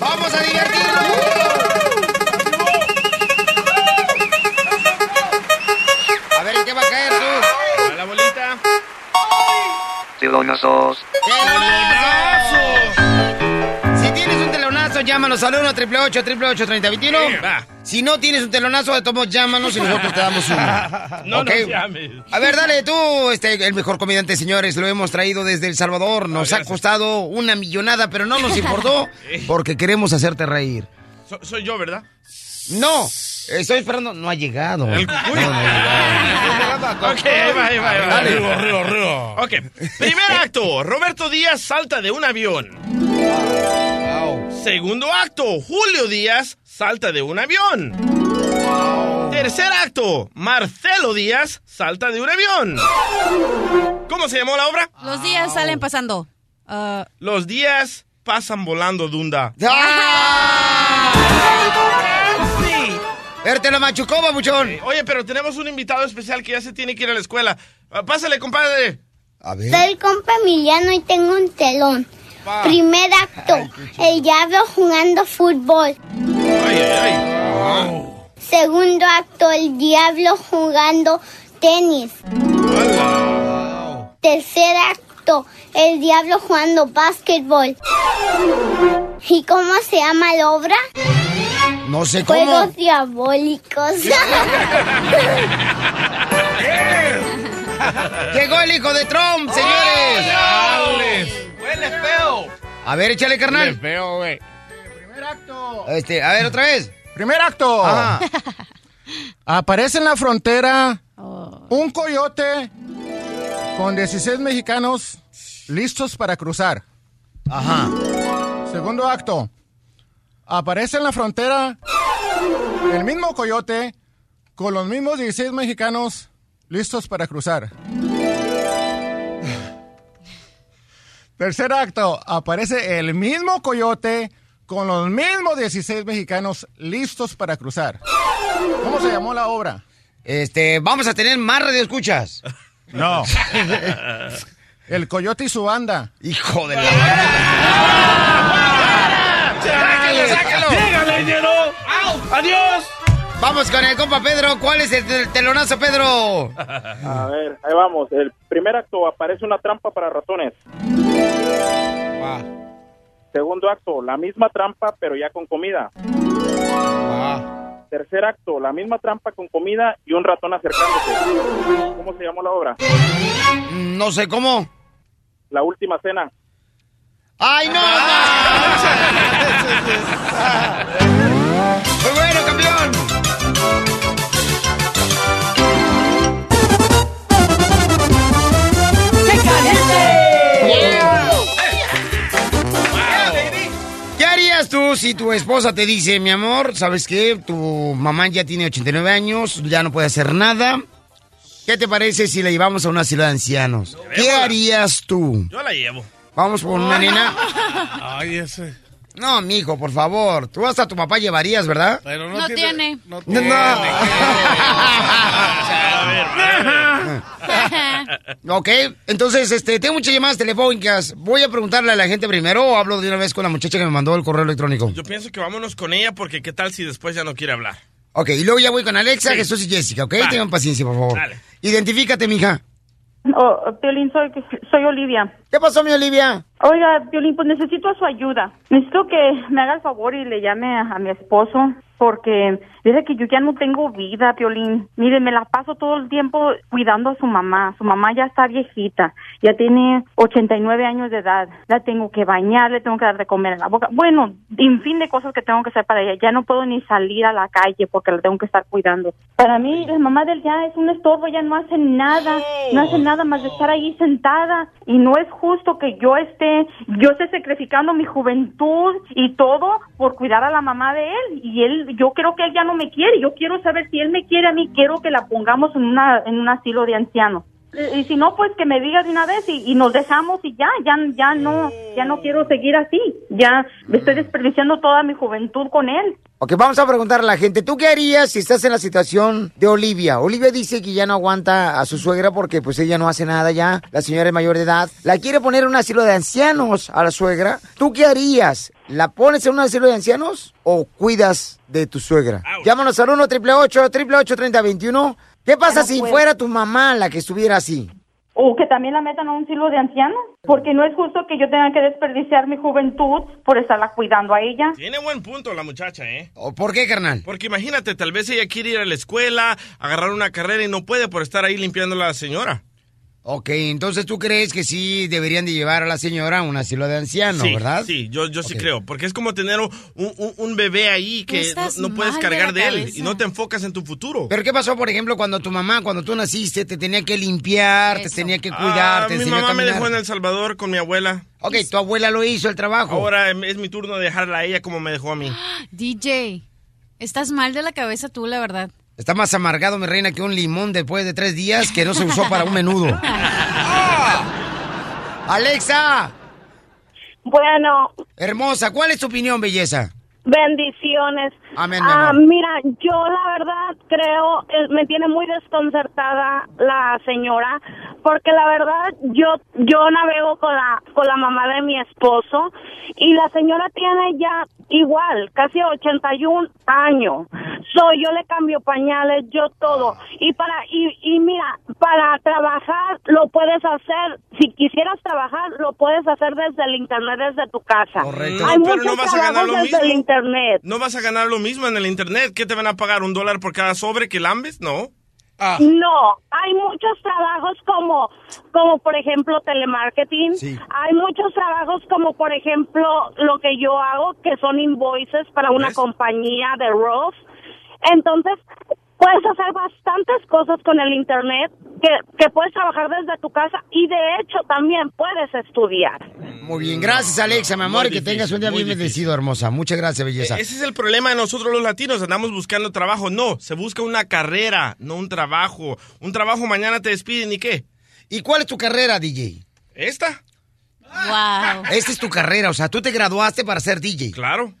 ¡Vamos a divertirnos! A ver, ¿en qué va a caer tú? A la bolita. Telonazos. ¡Telonazo! Telonazo, llámanos al 1 888 888 3021 Va. Si no tienes un telonazo, de todos llámanos y nosotros te damos uno. No ¿Ok? nos llames. A ver, dale tú, este, el mejor comediante, señores. Lo hemos traído desde El Salvador. Nos ha costado una millonada, pero no nos importó porque queremos hacerte reír. So- soy yo, ¿verdad? No, estoy esperando. No ha llegado. El No, no. Ok, ahí va, ahí va, ahí va. Dale. Río, río, río. Ok, primer acto, Roberto Díaz salta de un avión. Segundo acto, Julio Díaz salta de un avión. Tercer acto, Marcelo Díaz salta de un avión. ¿Cómo se llamó la obra? Los días salen pasando. Ah, Los días pasan volando, Dunda. ¡Ah! Verte la machucó, babuchón. Oye, pero tenemos un invitado especial que ya se tiene que ir a la escuela. Ah, Pásale, compadre. A ver. Soy compa Emiliano y tengo un telón. Primer acto, el diablo jugando fútbol. Ay, ay, ay. Segundo acto, el diablo jugando tenis. Tercer acto, el diablo jugando básquetbol. ¿Y cómo se llama la obra? No sé cómo. Juegos diabólicos. Llegó el hijo de Trump, señores. Feo. A ver, échale, carnal. feo, güey. Este, a ver, otra vez. Primer acto. Ajá. Aparece en la frontera oh. un coyote con 16 mexicanos listos para cruzar. Ajá. Segundo acto. Aparece en la frontera el mismo coyote con los mismos 16 mexicanos listos para cruzar. Tercer acto. Aparece el mismo coyote con los mismos 16 mexicanos listos para cruzar. ¿Cómo se llamó la obra? Este, vamos a tener más radioescuchas. No. El coyote y su banda. Hijo de la... ¡Sáquelo, sáquelo! ¡Llégale, dinero! ¡Adiós! Vamos con el compa Pedro. ¿Cuál es el tel- telonazo, Pedro? A ver, ahí vamos. El primer acto aparece una trampa para ratones. Segundo acto, la misma trampa pero ya con comida. Tercer acto, la misma trampa con comida y un ratón acercándose. ¿Cómo se llamó la obra? Mm, No sé cómo. La última cena. ¡Ay, no! Muy bueno, campeón. ¡Qué ¿Qué harías tú si tu esposa te dice, mi amor, ¿sabes qué? Tu mamá ya tiene 89 años, ya no puede hacer nada. ¿Qué te parece si la llevamos a una ciudad de ancianos? ¿Qué harías tú? Yo la llevo. Vamos por una nena. Ay, ese. No, mijo, por favor. Tú hasta tu papá llevarías, ¿verdad? Pero No tiene. No. ok, entonces, este, tengo muchas llamadas telefónicas. Voy a preguntarle a la gente primero o hablo de una vez con la muchacha que me mandó el correo electrónico. Yo pienso que vámonos con ella porque qué tal si después ya no quiere hablar. Ok, y luego ya voy con Alexa, Sí. Jesús y Jessica, ¿ok? Vale. Tengan paciencia, por favor. Dale. Identifícate, mija. Oh, Piolín, soy, soy Olivia. ¿Qué pasó, mi Olivia? Oiga, Piolín, pues necesito su ayuda. Necesito que me haga el favor y le llame a, a mi esposo porque dice que yo ya no tengo vida, Piolín. Mire, me la paso todo el tiempo cuidando a su mamá. Su mamá ya está viejita, ya tiene 89 años de edad. La tengo que bañar, le tengo que dar de comer en la boca. Bueno, en fin de cosas que tengo que hacer para ella. Ya no puedo ni salir a la calle porque la tengo que estar cuidando. Para mí, la mamá de él ya es un estorbo, ya no hace nada, no hace nada más de estar ahí sentada. Y no es justo que yo esté, yo esté sacrificando mi juventud y todo por cuidar a la mamá de él. Y él, yo creo que él ya no me quiere. Yo quiero saber si él me quiere a mí, quiero que la pongamos en una, un asilo de ancianos. Y si no, pues que me diga de una vez y, y nos dejamos y ya, ya, ya no, ya no quiero seguir así. Ya estoy desperdiciando toda mi juventud con él. Ok, vamos a preguntar a la gente, ¿tú qué harías si estás en la situación de Olivia? Olivia dice que ya no aguanta a su suegra porque pues ella no hace nada ya, la señora es mayor de edad, la quiere poner en un asilo de ancianos a la suegra. ¿Tú qué harías? ¿La pones en un asilo de ancianos o cuidas de tu suegra? Llámanos al 1 888 3021 ¿Qué pasa no si fuera tu mamá la que estuviera así? O que también la metan a un asilo de ancianos. Porque no es justo que yo tenga que desperdiciar mi juventud por estarla cuidando a ella. Tiene buen punto la muchacha, ¿eh? ¿O ¿Por qué, carnal? Porque imagínate, tal vez ella quiere ir a la escuela, agarrar una carrera y no puede por estar ahí limpiando a la señora. Ok, entonces tú crees que sí deberían de llevar a la señora a un asilo de ancianos, sí, ¿verdad? Sí, yo, yo sí creo. Porque es como tener un, un- un bebé ahí que no, puedes de cargar de, él y no te enfocas en tu futuro. Pero ¿qué pasó, por ejemplo, cuando tu mamá, cuando tú naciste, te tenía que limpiar, te tenía que cuidar, Ah, te mi a mamá me dejó en El Salvador con mi abuela. Ok, tu abuela lo hizo el trabajo. Ahora em, es mi turno de dejarla a ella como me dejó a mí. DJ, estás mal de la cabeza tú, la verdad. Está más amargado, mi reina, que un limón después de tres días que no se usó para un menudo. ¡Alexa! Bueno. Hermosa, ¿cuál es tu opinión, belleza? Bendiciones. Amén, mi Ah, mira, yo la verdad creo, eh, me tiene muy desconcertada la señora, porque la verdad yo yo navego con la con la mamá de mi esposo y la señora tiene ya igual, casi 81 años. Soy yo le cambio pañales, yo todo. Y para y, y mira, para trabajar lo puedes hacer, si quisieras trabajar lo puedes hacer desde el internet desde tu casa. Correcto. Hay pero muchos no vas a ganar lo desde el mismo. internet. ¿No vas a ganar lo mismo en el internet? ¿Qué te van a pagar? ¿Un dólar por cada sobre que lambes? No. No, hay muchos trabajos como, como por ejemplo telemarketing. Hay muchos trabajos como por ejemplo lo que yo hago, que son invoices para una compañía de ROS. Entonces, puedes hacer bastantes cosas con el internet que, que puedes trabajar desde tu casa y de hecho también puedes estudiar. Muy bien, gracias, Alexa, mi amor, Muy y que tengas un día muy bien bendecido, hermosa. Muchas gracias, belleza. Ese es el problema de nosotros los latinos, andamos buscando trabajo. No, se busca una carrera, no un trabajo. Un trabajo mañana te despiden y qué. ¿Y cuál es tu carrera, DJ? ¿Esta? Wow. Esta es tu carrera, o sea, tú te graduaste para ser DJ. Claro.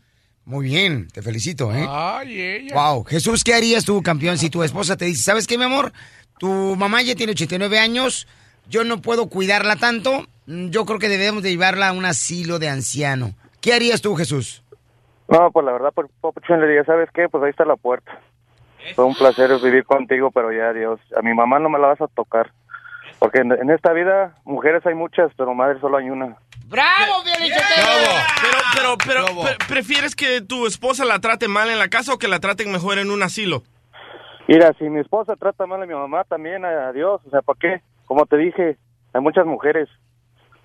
Muy bien, te felicito, ¿eh? Ay, ella. Wow, Jesús, ¿qué harías tú, campeón, si tu esposa te dice, ¿sabes qué, mi amor? Tu mamá ya tiene 89 años, yo no puedo cuidarla tanto, yo creo que debemos de llevarla a un asilo de anciano. ¿Qué harías tú, Jesús? No, pues la verdad, por Papuchón le diría, ¿sabes qué? Pues ahí está la puerta. Fue un placer vivir contigo, pero ya, Dios, a mi mamá no me la vas a tocar. Porque en, en esta vida, mujeres hay muchas, pero madre solo hay una. ¡Bravo, Pero, pero, pero, pre- ¿prefieres que tu esposa la trate mal en la casa o que la traten mejor en un asilo? Mira, si mi esposa trata mal a mi mamá, también, a Dios, o sea, ¿para qué? Como te dije, hay muchas mujeres.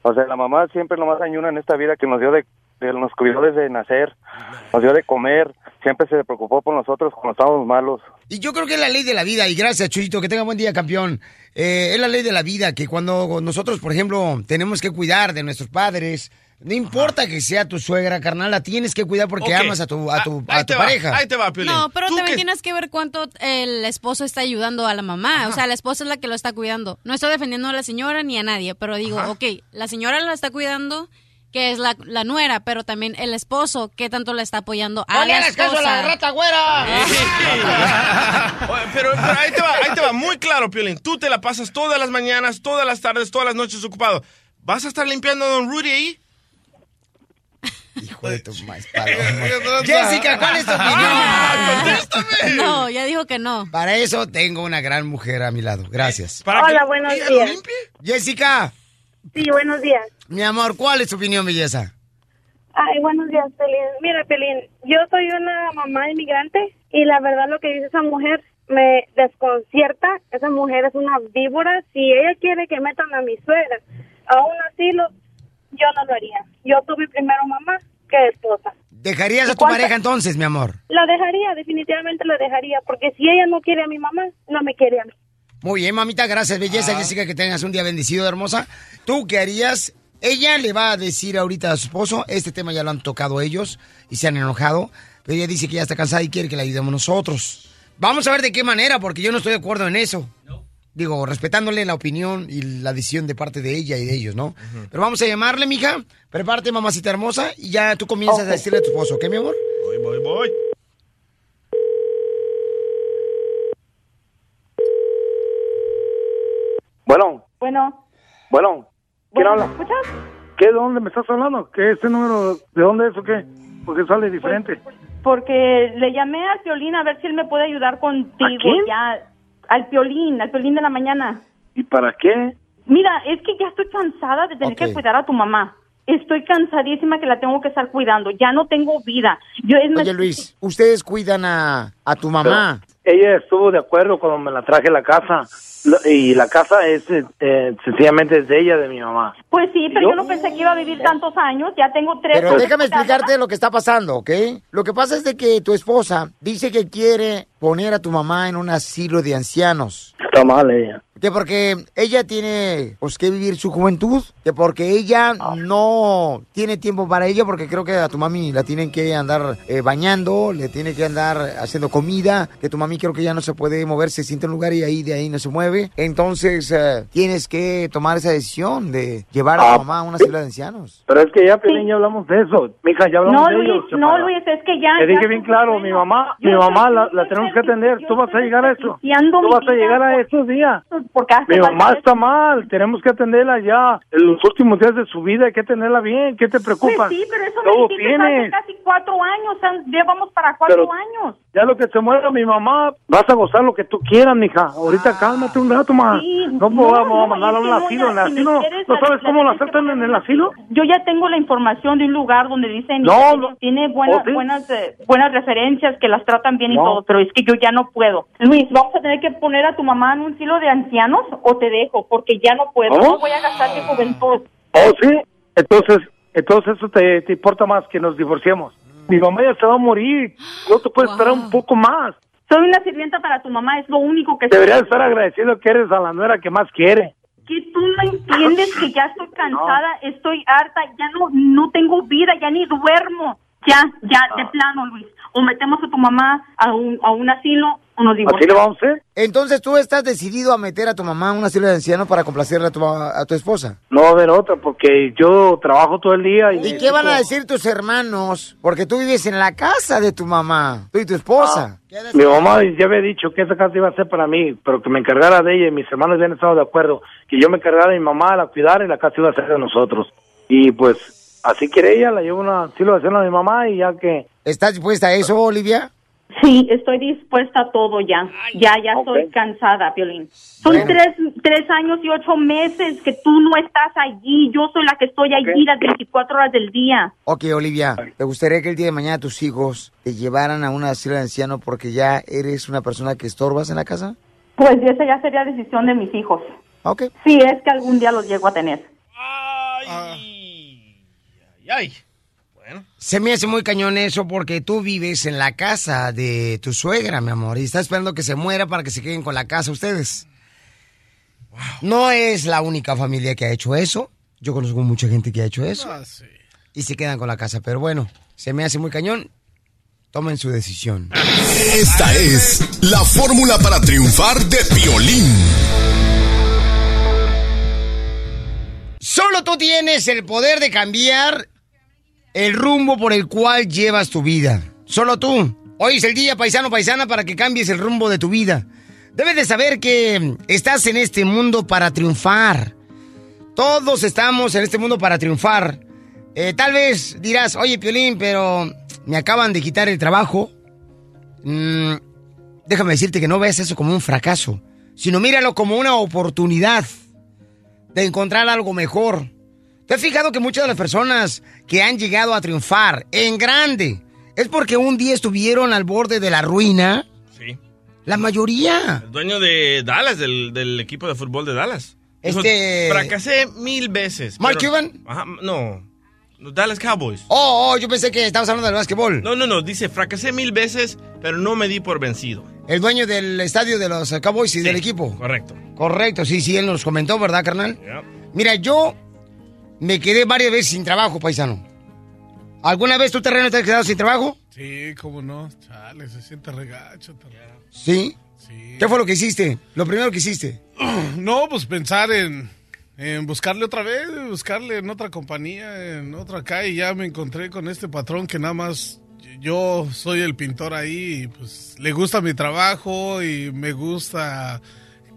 O sea, la mamá siempre lo más dañuna en esta vida que nos dio de, de nos cuidó desde nacer, nos dio de comer, siempre se preocupó por nosotros cuando estábamos malos. Y yo creo que es la ley de la vida, y gracias, Chuyito, que tenga buen día, campeón. Eh, es la ley de la vida, que cuando nosotros, por ejemplo, tenemos que cuidar de nuestros padres, no importa que sea tu suegra, carnal, la tienes que cuidar porque amas a tu, a tu, Ahí a tu va, pareja. ahí te va, Piolín. No, pero también que- tienes que ver cuánto el esposo está ayudando a la mamá. O sea, la esposa es la que lo está cuidando. No estoy defendiendo a la señora ni a nadie, pero digo, ok, la señora la está cuidando, que es la, la nuera, pero también el esposo, ¿qué tanto le está apoyando a ¡No le la hagas caso a la esposa? rata güera! Pero, pero ahí te va, ahí te va, muy claro, Piolín. Tú te la pasas todas las mañanas, todas las tardes, todas las noches ocupado. ¿Vas a estar limpiando a Don Rudy ahí? Hijo de tu maíz Jessica, ¿cuál es tu opinión? No, ya dijo que no. Para eso tengo una gran mujer a mi lado. Gracias. Hola, buenos días. Jessica, Sí, buenos días. mi amor, ¿cuál es tu opinión, belleza? Ay, buenos días, Pelín. Mira, Pelín, yo soy una mamá inmigrante y la verdad lo que dice esa mujer me desconcierta. Esa mujer es una víbora. Si ella quiere que metan a mi suegra a un asilo, yo no lo haría. Yo tuve primero mamá que esposa. ¿Dejarías a tu ¿Cuánta- pareja entonces, mi amor? La dejaría, definitivamente la dejaría, porque si ella no quiere a mi mamá, no me quiere a mí. Muy bien, mamita, gracias, belleza, Ah. Jessica, que tengas un día bendecido, hermosa. ¿Tú qué harías? Ella le va a decir ahorita a su esposo, este tema ya lo han tocado ellos y se han enojado, pero ella dice que ya está cansada y quiere que la ayudemos nosotros. Vamos a ver de qué manera, porque yo no estoy de acuerdo en eso. Digo, respetándole la opinión y la decisión de parte de ella y de ellos, ¿no? Pero vamos a llamarle, mija. Prepárate, mamacita hermosa, y ya tú comienzas a decirle a tu esposo, ¿ok, mi amor? Voy, voy, voy. Bueno, Bueno, bueno, ¿quién bueno, habla? ¿me escuchas? ¿Qué? ¿De dónde me estás hablando? ¿Qué este número? ¿De dónde es o qué? Porque sale diferente. Porque le llamé al Piolín a ver si él me puede ayudar contigo ¿A quién? ya. Al Piolín, al Piolín de la mañana. ¿Y para qué? Mira, es que ya estoy cansada de tener que cuidar a tu mamá. Estoy cansadísima que la tengo que estar cuidando. Ya no tengo vida. Yo es Oye, Luis, ustedes cuidan a, a tu mamá. Ella estuvo de acuerdo cuando me la traje a la casa. Y la casa es eh, sencillamente es de ella, de mi mamá. Pues sí, pero ¿Yo? yo no pensé que iba a vivir tantos años. Ya tengo tres. Pero déjame explicarte lo que está pasando, ¿ok? Lo que pasa es de que tu esposa dice que quiere poner a tu mamá en un asilo de ancianos. Está mal ella. Que porque ella tiene pues que vivir su juventud, que porque ella no tiene tiempo para ella, porque creo que a tu mami la tienen que andar eh, bañando, le tiene que andar haciendo comida, que tu mami creo que ya no se puede mover, se siente en un lugar y ahí de ahí no se mueve. Entonces eh, tienes que tomar esa decisión de llevar a tu mamá a un asilo de ancianos. Pero es que ya, Pelín, ya hablamos de eso. Mija, ya hablamos No, de Luis, ellos. no. Luis, es que ya. Te dije ya bien claro, mi mamá, mi mamá la, la tenemos que atender. Tú vas a llegar a eso. Tú vas a llegar a esos días. Porque hace Mi mamá está mal, tenemos que atenderla ya. En los últimos días de su vida hay que tenerla bien. ¿Qué te Pues preocupa? sí, pero eso Todo me hace tienes. casi cuatro años. Llevamos para cuatro Pero- años. Ya lo que se muera mi mamá, vas a gozar lo que tú quieras, mija. Ahorita cálmate un rato más. Ah. Sí, no, no, vamos no, a mandarla a un no, asilo. En el si asilo, quieres, ¿no sabes cómo la aceptan en el asilo? Yo ya tengo la información de un lugar donde dicen No, que no. tiene buenas, ¿Oh, sí? buenas, eh, buenas referencias, que las tratan bien y No. todo, pero es que yo ya no puedo. Luis, ¿vamos a tener que poner a tu mamá en un asilo de ancianos o te dejo? Porque ya no puedo. No voy a gastar mi juventud. ¿Oh, sí? Entonces, entonces eso te, te importa más que nos divorciemos. Mi mamá ya se va a morir. No te puedes esperar un poco más. Soy una sirvienta para tu mamá, es lo único que Deberías estar agradecido que eres a la nuera que más quiere. que tú no entiendes que ya estoy cansada, estoy harta, ya no no tengo vida, ya ni duermo. Ya, ya, de plano, Luis. O metemos a tu mamá a un, a un asilo o nos divorciamos. a hacer? Entonces tú estás decidido a meter a tu mamá en un asilo de ancianos para complacerle a tu, a tu esposa. No va a haber otra porque yo trabajo todo el día. ¿Y, ¿Y qué van a decir tus hermanos? Porque tú vives en la casa de tu mamá, tú y tu esposa. Mi mamá ya había dicho que esa casa iba a ser para mí, pero que me encargara de ella y mis hermanos habían estado de acuerdo, que yo me encargara de mi mamá, la cuidara y la casa iba a ser de nosotros. Y pues así quiere ella, la llevo a un asilo de ancianos a mi mamá y ya que... ¿Estás dispuesta a eso, Olivia? Sí, estoy dispuesta a todo ya. Ya, ya estoy cansada, Piolín. Son Bueno. tres, tres años y ocho meses que tú no estás allí. Yo soy la que estoy allí las 24 horas del día. Ok, Olivia, ¿te gustaría que el día de mañana tus hijos te llevaran a un asilo de ancianos porque ya eres una persona que estorbas en la casa? Pues esa ya sería decisión de mis hijos. Ok. Si es que algún día los llego a tener. Ay, ay. Se me hace muy cañón eso porque tú vives en la casa de tu suegra, mi amor, y estás esperando que se muera para que se queden con la casa ustedes. No es la única familia que ha hecho eso. Yo conozco mucha gente que ha hecho eso. Ah, sí. Y se quedan con la casa. Pero bueno, se me hace muy cañón. Tomen su decisión. Esta es la fórmula para triunfar de violín. Solo tú tienes el poder de cambiar el rumbo por el cual llevas tu vida. Solo tú. Hoy es el día, paisano, paisana, para que cambies el rumbo de tu vida. Debes de saber que estás en este mundo para triunfar. Todos estamos en este mundo para triunfar. Eh, tal vez dirás, oye, Piolín, pero me acaban de quitar el trabajo. Mm, déjame decirte que no veas eso como un fracaso, sino míralo como una oportunidad de encontrar algo mejor. ¿Te has fijado que muchas de las personas que han llegado a triunfar en grande es porque un día estuvieron al borde de la ruina? Sí. La mayoría. El dueño de Dallas, del, del equipo de fútbol de Dallas. Dijo, Este- Fracasé mil veces. ¿Mark pero- Cuban? Ajá, no. Los Dallas Cowboys. Oh, oh, yo pensé que estabas hablando del básquetbol. No, no, no. Dice, fracasé mil veces, pero no me di por vencido. El dueño del estadio de los Cowboys y Sí, del equipo. Correcto. Correcto, sí, sí, él nos comentó, ¿verdad, carnal? Mira, yo me quedé varias veces sin trabajo, paisano. ¿Alguna vez tú, terreno, te has quedado sin trabajo? Sí, cómo no. Chale, se siente regacho. terreno. Sí. ¿Qué fue lo que hiciste? Lo primero que hiciste. No, pues pensar en, en buscarle otra vez, buscarle en otra compañía, en otra y ya me encontré con este patrón que nada más yo soy el pintor ahí, y pues le gusta mi trabajo y me gusta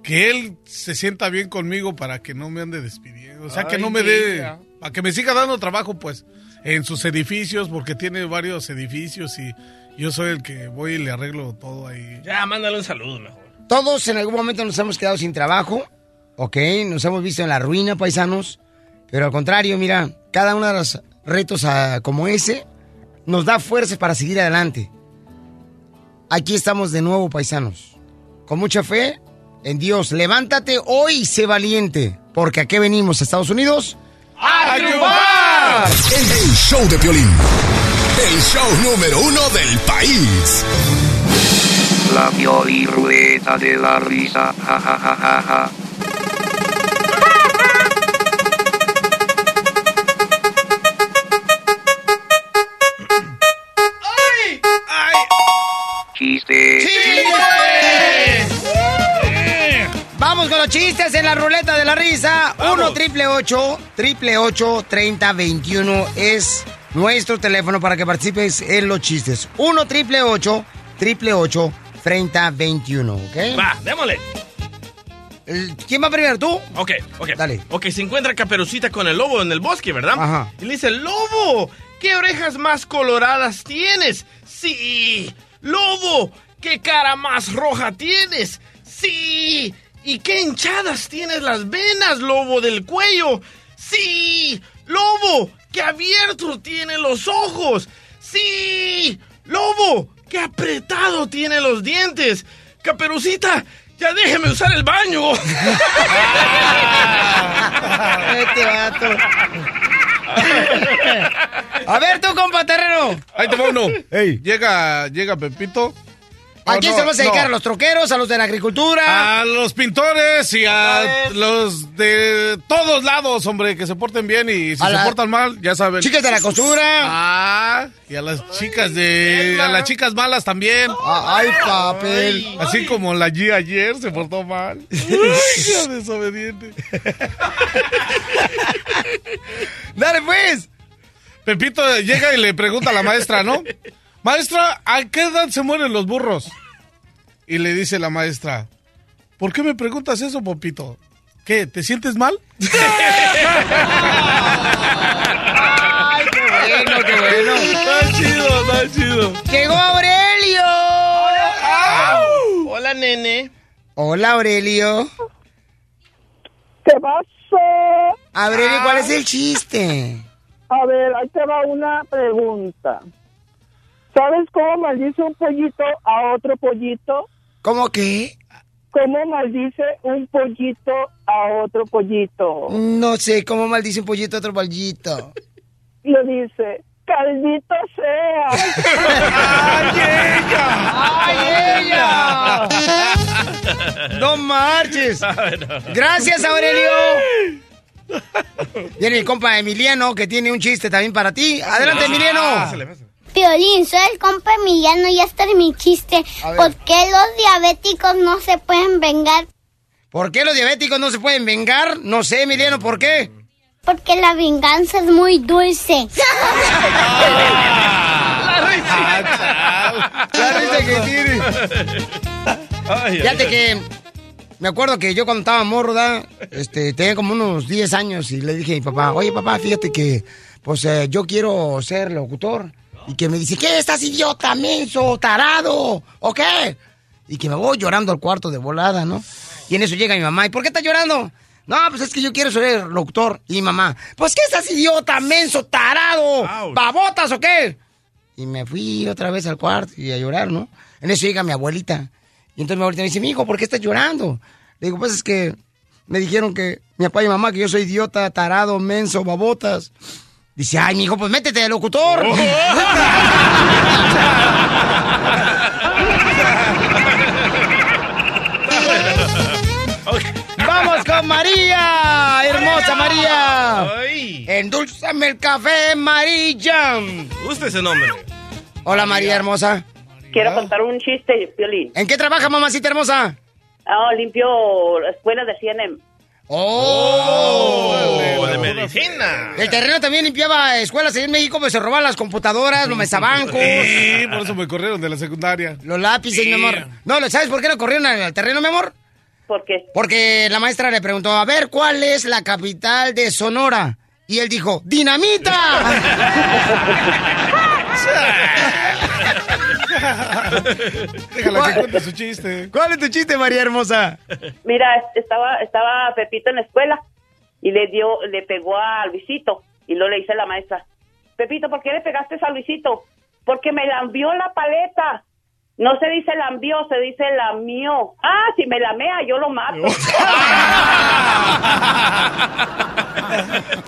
que él se sienta bien conmigo para que no me ande despidiendo. O sea, que no me dé, para que me siga dando trabajo, pues, en sus edificios, porque tiene varios edificios y yo soy el que voy y le arreglo todo ahí. Ya, mándale un saludo mejor. Todos en algún momento nos hemos quedado sin trabajo, ¿ok? Nos hemos visto en la ruina, paisanos. Pero al contrario, mira, cada uno de los retos ah, como ese nos da fuerzas para seguir adelante. Aquí estamos de nuevo, paisanos. Con mucha fe en Dios. Levántate hoy y sé valiente. Porque aquí venimos a Estados Unidos. ¡A triunfar! El show de violín. El show número uno del país. La Pioli Rueda de la Risa. Ja, ja, ja, ja, ja. Chiste. Vamos con los chistes en la ruleta de la risa. 1 triple 8 triple 8 30 21 es nuestro teléfono para que participes en los chistes. 1 triple 8 triple 8 30 21, ¿ok? Va, démosle. ¿Quién va primero, tú? Ok, ok. Dale. Ok, se encuentra Caperucita con el lobo en el bosque, ¿verdad? Ajá. Y le dice, lobo, ¿qué orejas más coloradas tienes? Sí. Lobo, ¿qué cara más roja tienes? Sí. ¿Y qué hinchadas tienes las venas, lobo del cuello? Sí. Lobo, ¿qué abierto tiene los ojos? Sí. Lobo, ¿qué apretado tiene los dientes? Caperucita, ya déjeme usar el baño. Este vato. A ver, tú, compa terreno. Ahí te va uno. Llega, llega Pepito. ¿A quién no, se vas a dedicar? no. ¿A los troqueros? ¿A los de la agricultura? A los pintores y a los de todos lados, hombre, que se porten bien y si A se la- portan mal, ya saben. Chicas de la costura. Ah, y a las chicas de. A las chicas malas también. Ay, papel. Así como la G ayer se portó mal. Qué desobediente. Dale, pues. Pepito llega y le pregunta a la maestra, ¿no? Maestra, ¿a qué edad se mueren los burros? Y le dice la maestra, ¿por qué me preguntas eso, Popito? ¿Qué? ¿Te sientes mal? Ay, qué bueno, qué bueno. Está chido, está chido. Llegó Aurelio. Hola, nene. Hola, Aurelio. ¿Qué pasó? Aurelio, ¿cuál es el chiste? A ver, ahí te va una pregunta. ¿Sabes cómo maldice un pollito a otro pollito? ¿Cómo qué? ¿Cómo maldice un pollito a otro pollito? No sé cómo maldice un pollito a otro pollito. Le dice, caldito sea. ¡Ay, ella! ¡Ay, ella! ¡No marches! Gracias, Aurelio. Viene el compa Emiliano que tiene un chiste también para ti. Adelante, Emiliano. Piolín, soy el compa Emiliano y este es mi chiste. ¿Por qué los diabéticos no se pueden vengar? ¿Por qué los diabéticos no se pueden vengar? No sé, Emiliano, ¿por qué? Porque la venganza es muy dulce. La risa que tiene. Fíjate que me acuerdo que yo cuando estaba morro, ¿da? este, tenía como unos 10 años y le dije a mi papá, oye papá, fíjate que pues eh, yo quiero ser locutor. Y que me dice, ¿qué estás idiota, menso, tarado? ¿O qué? Y que me voy llorando al cuarto de volada, ¿no? Y en eso llega mi mamá, ¿y por qué estás llorando? No, pues es que yo quiero ser locutor. Y mi mamá, pues ¿qué estás idiota, menso, tarado? ¿Babotas o qué? Y me fui otra vez al cuarto y a llorar, ¿no? En eso llega mi abuelita. Y entonces mi abuelita me dice, mi hijo, ¿por qué estás llorando? Le digo, pues es que me dijeron que mi papá y mamá que yo soy idiota, tarado, menso, babotas. Dice, ay, mi hijo, pues métete de locutor. Vamos con María, hermosa María. Endulzame el café, María. Gusta ese nombre. Hola, María hermosa. Quiero contar un chiste, Piolín. ¿En qué trabaja, mamacita hermosa? Ah, limpio la escuela de CNM. ¡Oh! de medicina. El terreno también limpiaba escuelas ahí en México, pues se robaban las computadoras, los mesabancos. Sí, por eso me corrieron de la secundaria. Los lápices, mi amor. No, ¿sabes por qué lo corrieron al al terreno, mi amor? ¿Por qué? Porque la maestra le preguntó, a ver, ¿cuál es la capital de Sonora? Y él dijo, ¡Dinamita! Déjala que cuente su chiste. ¿Cuál es tu chiste, María hermosa? Mira, estaba, estaba Pepito en la escuela y le dio, le pegó a Luisito y luego le dice la maestra, Pepito, ¿por qué le pegaste a Luisito? Porque me lambió la paleta. No se dice lambió, se dice lamió. Ah, si me lamea, yo lo mato.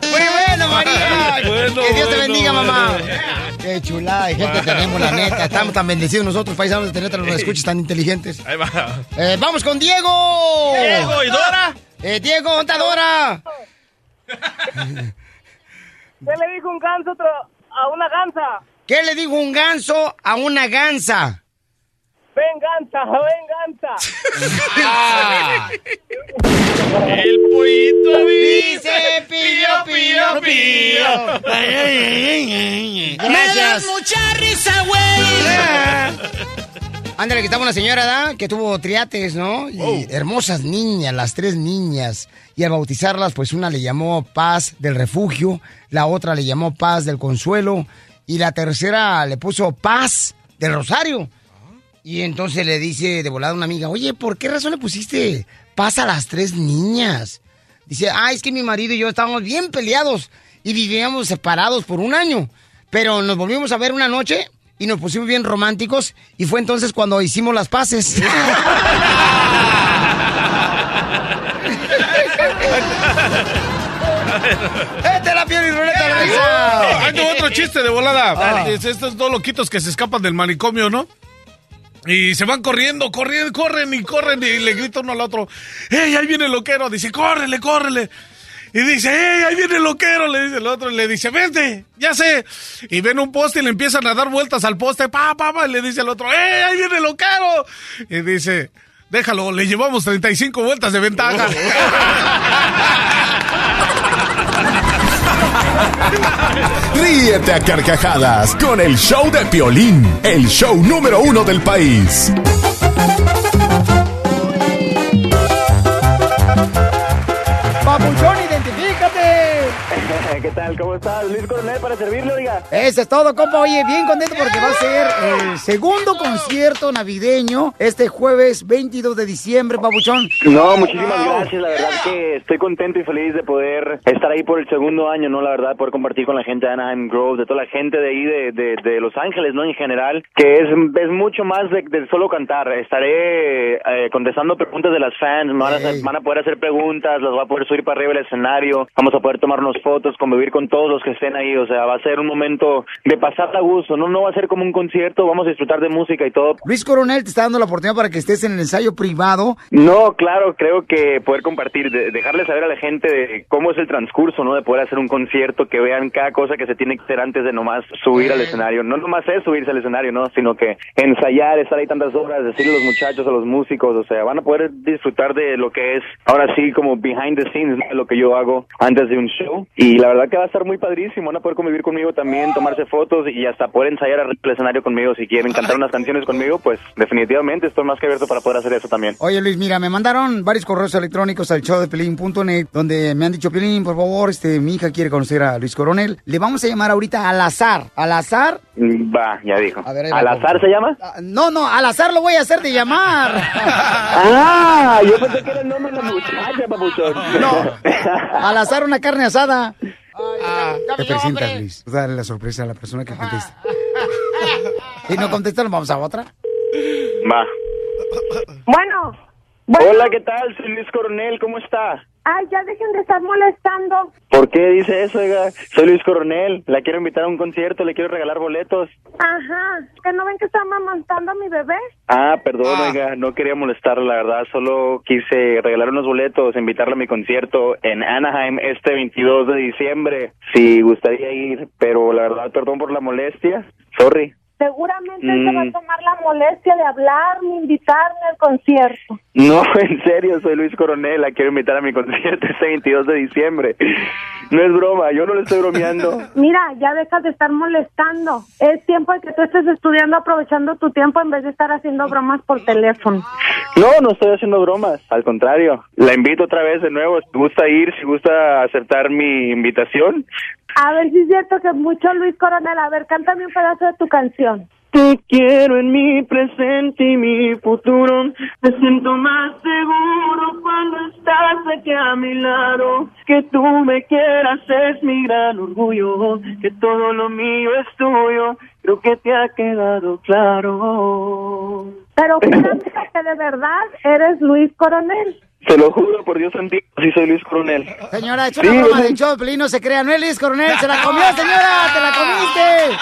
Muy bueno, María. Bueno, que Dios te bendiga, bueno. mamá. Qué chulada de gente tenemos, la neta. Estamos tan bendecidos nosotros, paisanos, de tener los escuchas tan inteligentes. Ahí va. Eh, vamos con Diego. Diego, ¿y Dora? Eh, Diego, ¿dónde está Dora? ¿Qué le dijo un ganso a una gansa? ¿Qué le dijo un ganso a una gansa? Venganza, venganza. El pollito dice pío, pío, pío. Gracias. mucha risa, güey. Ándale, que estaba una señora, ¿da? Que tuvo triates, ¿no? Y hermosas niñas, las tres niñas. Y al bautizarlas, pues una le llamó Paz del Refugio, la otra le llamó Paz del Consuelo, y la tercera le puso Paz del Rosario. Y entonces le dice de volada a una amiga, oye, ¿por qué razón le pusiste Paz a las tres niñas? Dice, ah, es que mi marido y yo estábamos bien peleados y vivíamos separados por un año. Pero nos volvimos a ver una noche y nos pusimos bien románticos y fue entonces cuando hicimos las paces. ¡Esta es la piel y ruleta de risa! Hay otro chiste de volada. Ah. Es estos dos loquitos que se escapan del manicomio, ¿no? Y se van corriendo, corriendo, corren y corren y le grita uno al otro, ¡Ey, ahí viene el loquero! Dice, ¡córrele, córrele! Y dice, ¡Ey, ahí viene el loquero! Le dice el otro, y le dice, ¡vente! ¡Ya sé! Y ven un poste y le empiezan a dar vueltas al poste, ¡pa, pa, pa! Y le dice el otro, ¡Ey, ahí viene el loquero! Y dice, déjalo, le llevamos 35 vueltas de ventaja. Ríete a carcajadas con el show de Piolín, el show número uno del país. ¿Qué tal? ¿Cómo estás? Luis Coronel para servirle, oiga. Eso es todo, compa. Oye, bien contento porque va a ser el segundo concierto navideño este jueves 22 de diciembre, papuchón. No, muchísimas gracias. La verdad que estoy contento y feliz de poder estar ahí por el segundo año, ¿no? La verdad, poder compartir con la gente de Anaheim Grove, de toda la gente de ahí, de, de, de Los Ángeles, ¿no? En general, que es, es mucho más de, de solo cantar. Estaré eh, contestando preguntas de las fans, me van a, van a poder hacer preguntas, las voy a poder subir para arriba del escenario, vamos a poder tomarnos fotos, convivir con todos los que estén ahí, o sea, va a ser un momento de pasar a gusto, ¿no? No va a ser como un concierto, vamos a disfrutar de música y todo, Luis Coronel te está dando la oportunidad para que estés en el ensayo privado. No, claro, creo que poder compartir, de- dejarle saber a la gente de cómo es el transcurso, ¿no? De poder hacer un concierto, que vean cada cosa que se tiene que hacer antes de nomás subir al escenario. No nomás es subirse al escenario, ¿no? Sino que ensayar, estar ahí tantas horas, decirle a los muchachos, a los músicos, o sea, van a poder disfrutar de lo que es ahora sí como behind the scenes, ¿no? lo que yo hago antes de un show. Y la verdad que va a estar muy padrísimo, van a poder convivir conmigo también, tomarse fotos y hasta poder ensayar arriba del escenario conmigo si quieren cantar unas canciones conmigo, pues definitivamente estoy más que abierto para poder hacer eso también. Oye, Luis, mira, me mandaron varios correos electrónicos al show de Pelín.net donde me han dicho, Pelín, por favor, este, mi hija quiere conocer a Luis Coronel. Le vamos a llamar ahorita al azar. ¿Al azar? Mm, Va, ya dijo. ver, ahí va, ¿Al por azar se llama? Ah, No, no, al azar lo voy a hacer de llamar. Ah, yo pensé que era el nombre de la muchacha, papuchón. No, al azar una carne asada. Te presentas, Luis. Dale la sorpresa a la persona que contesta. Si no contesta, nos vamos a otra. Va. Bueno. Hola, ¿qué tal? Soy Luis Coronel, ¿cómo está? Ay, ya dejen de estar molestando. ¿Por qué dice eso, oiga? Soy Luis Coronel, la quiero invitar a un concierto, le quiero regalar boletos. Ajá. ¿Que no ven que está amamantando a mi bebé? Ah, perdón, oiga, no quería molestarla, la verdad, solo quise regalar unos boletos, invitarla a mi concierto en Anaheim este 22 de diciembre, si gustaría ir, pero la verdad, perdón por la molestia, sorry. Seguramente él se va Mm. a tomar la molestia de hablarme, invitarme al concierto. No, en serio, soy Luis Coronel, la quiero invitar a mi concierto este 22 de diciembre. No es broma, yo no le estoy bromeando. Mira, ya dejas de estar molestando. Es tiempo de que tú estés estudiando, aprovechando tu tiempo en vez de estar haciendo bromas por teléfono. No, no estoy haciendo bromas, al contrario. La invito otra vez de nuevo, si gusta ir, si gusta aceptar mi invitación. A ver si es cierto que mucho Luis Coronel. A ver, cántame un pedazo de tu canción. Te quiero en mi presente y mi futuro. Me siento más seguro cuando estás aquí a mi lado. Que tú me quieras es mi gran orgullo. Que todo lo mío es tuyo. Creo que te ha quedado claro. Pero júrame que de verdad eres Luis Coronel. Se lo juro por Dios antiguo, sí soy Luis Coronel. Señora, es una Sí, broma de Pelín, no se crea. No es Luis Coronel, se la comió, señora, te la comiste.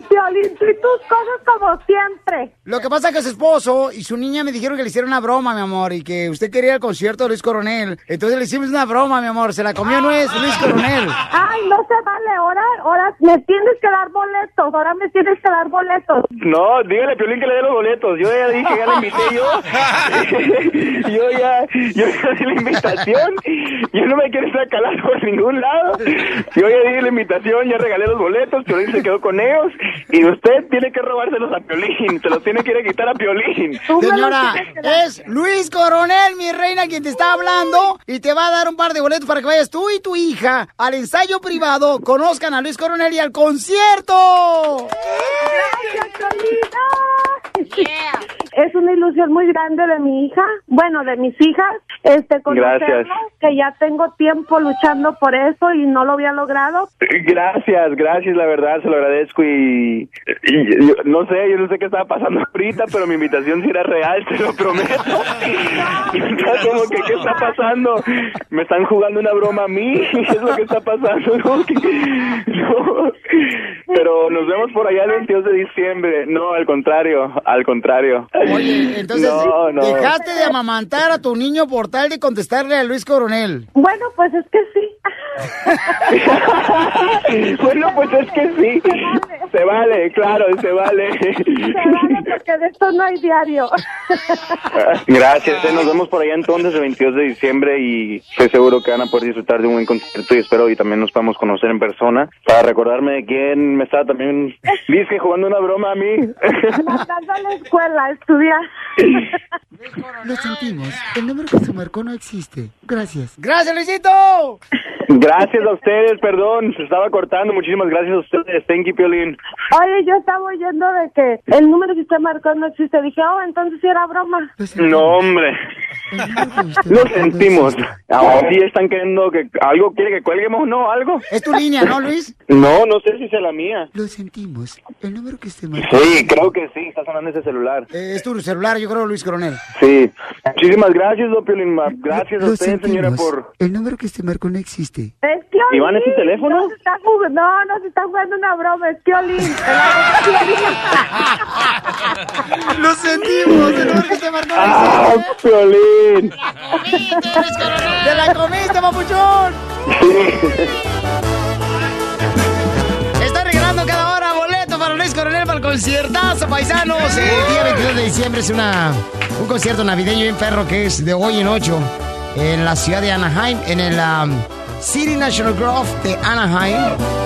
Violín, tú y tus cosas como siempre. Lo que pasa es que su esposo y su niña me dijeron que le hicieron una broma, mi amor, y que usted quería ir al concierto de Luis Coronel. Entonces le hicimos una broma, mi amor. Se la comió, no es Luis Coronel. Ay, no se vale. Ahora, ahora me tienes que dar boletos. Ahora me tienes que dar boletos. No, dígale a Piolín que le dé los boletos. Yo ya dije, ya le invité yo. yo ya, yo ya di la invitación. Yo no me quiero estar calado por ningún lado. Yo ya di la invitación, ya regalé los boletos. Piolín se quedó con ellos. Y usted tiene que robárselos a Piolín. Se los tiene que ir a quitar a Piolín. Señora, es Luis Coronel, mi reina, quien te está hablando y te va a dar un par de boletos para que vayas tú y tu hija al ensayo privado, conozcan a Luis Coronel y al concierto. Es una ilusión muy grande de mi hija, bueno, de mis hijas, este, conocerlo, Gracias. que ya tengo tiempo luchando por eso y no lo había logrado. Gracias, gracias, la verdad, se lo agradezco y, y yo- no sé, yo no sé qué estaba pasando ahorita, pero mi invitación sí era real, te lo prometo. Y está como que, ¿qué está pasando? Me están jugando una broma a mí, ¿qué es lo que está pasando? No, que- no. Pero nos vemos por allá el 22 de diciembre. No, al contrario, al contrario. Oye, entonces no, no. dejaste de amamantar a tu niño por tal de contestarle a Luis Coronel. Bueno, pues es que sí. bueno, pues es que sí. Se vale, claro, se vale. Porque de esto no hay diario. Gracias, eh, nos vemos por allá entonces el 22 de diciembre y estoy seguro que van a poder disfrutar de un buen concierto y espero y también nos podamos conocer en persona para recordarme de quién me estaba también dice jugando una broma a mí. Mandando a la escuela a estudiar. Lo sentimos, el número que se marcó no existe. Gracias. Gracias, Luisito. Gracias a ustedes, perdón, se estaba cortando. Muchísimas gracias a ustedes. Thank you, Piolín. Oye, yo estaba oyendo de que el número que usted marcó no existe. Dije, oh, entonces sí era broma. No, hombre. Lo sentimos. Ahora sí están queriendo que algo quiere que cuelguemos, ¿no? ¿Algo? Es tu línea, ¿no, Luis? No, no sé si sea la mía. Lo sentimos. El número que usted marcó. Sí, creo que sí, está sonando ese celular. Eh, es tu celular, yo creo, Luis Coronel. Sí. Muchísimas gracias, don Piolín. Gracias a Lo señora, por... El número que usted marcó no existe. Es Piolín. ¿Iván, es tu teléfono? No, se está jug- no, no se está jugando una broma. Es Piolín. Lo sentimos. El número que usted marcó no ¡Ah. Piolín! ¡Te la comiste, papuchón! Está regalando cada hora boleto para Luis Coronel para el conciertazo, paisanos. El día 22 de diciembre es una, un concierto navideño bien perro que es de hoy en 8 en la ciudad de Anaheim, en el um, City National Grove de Anaheim.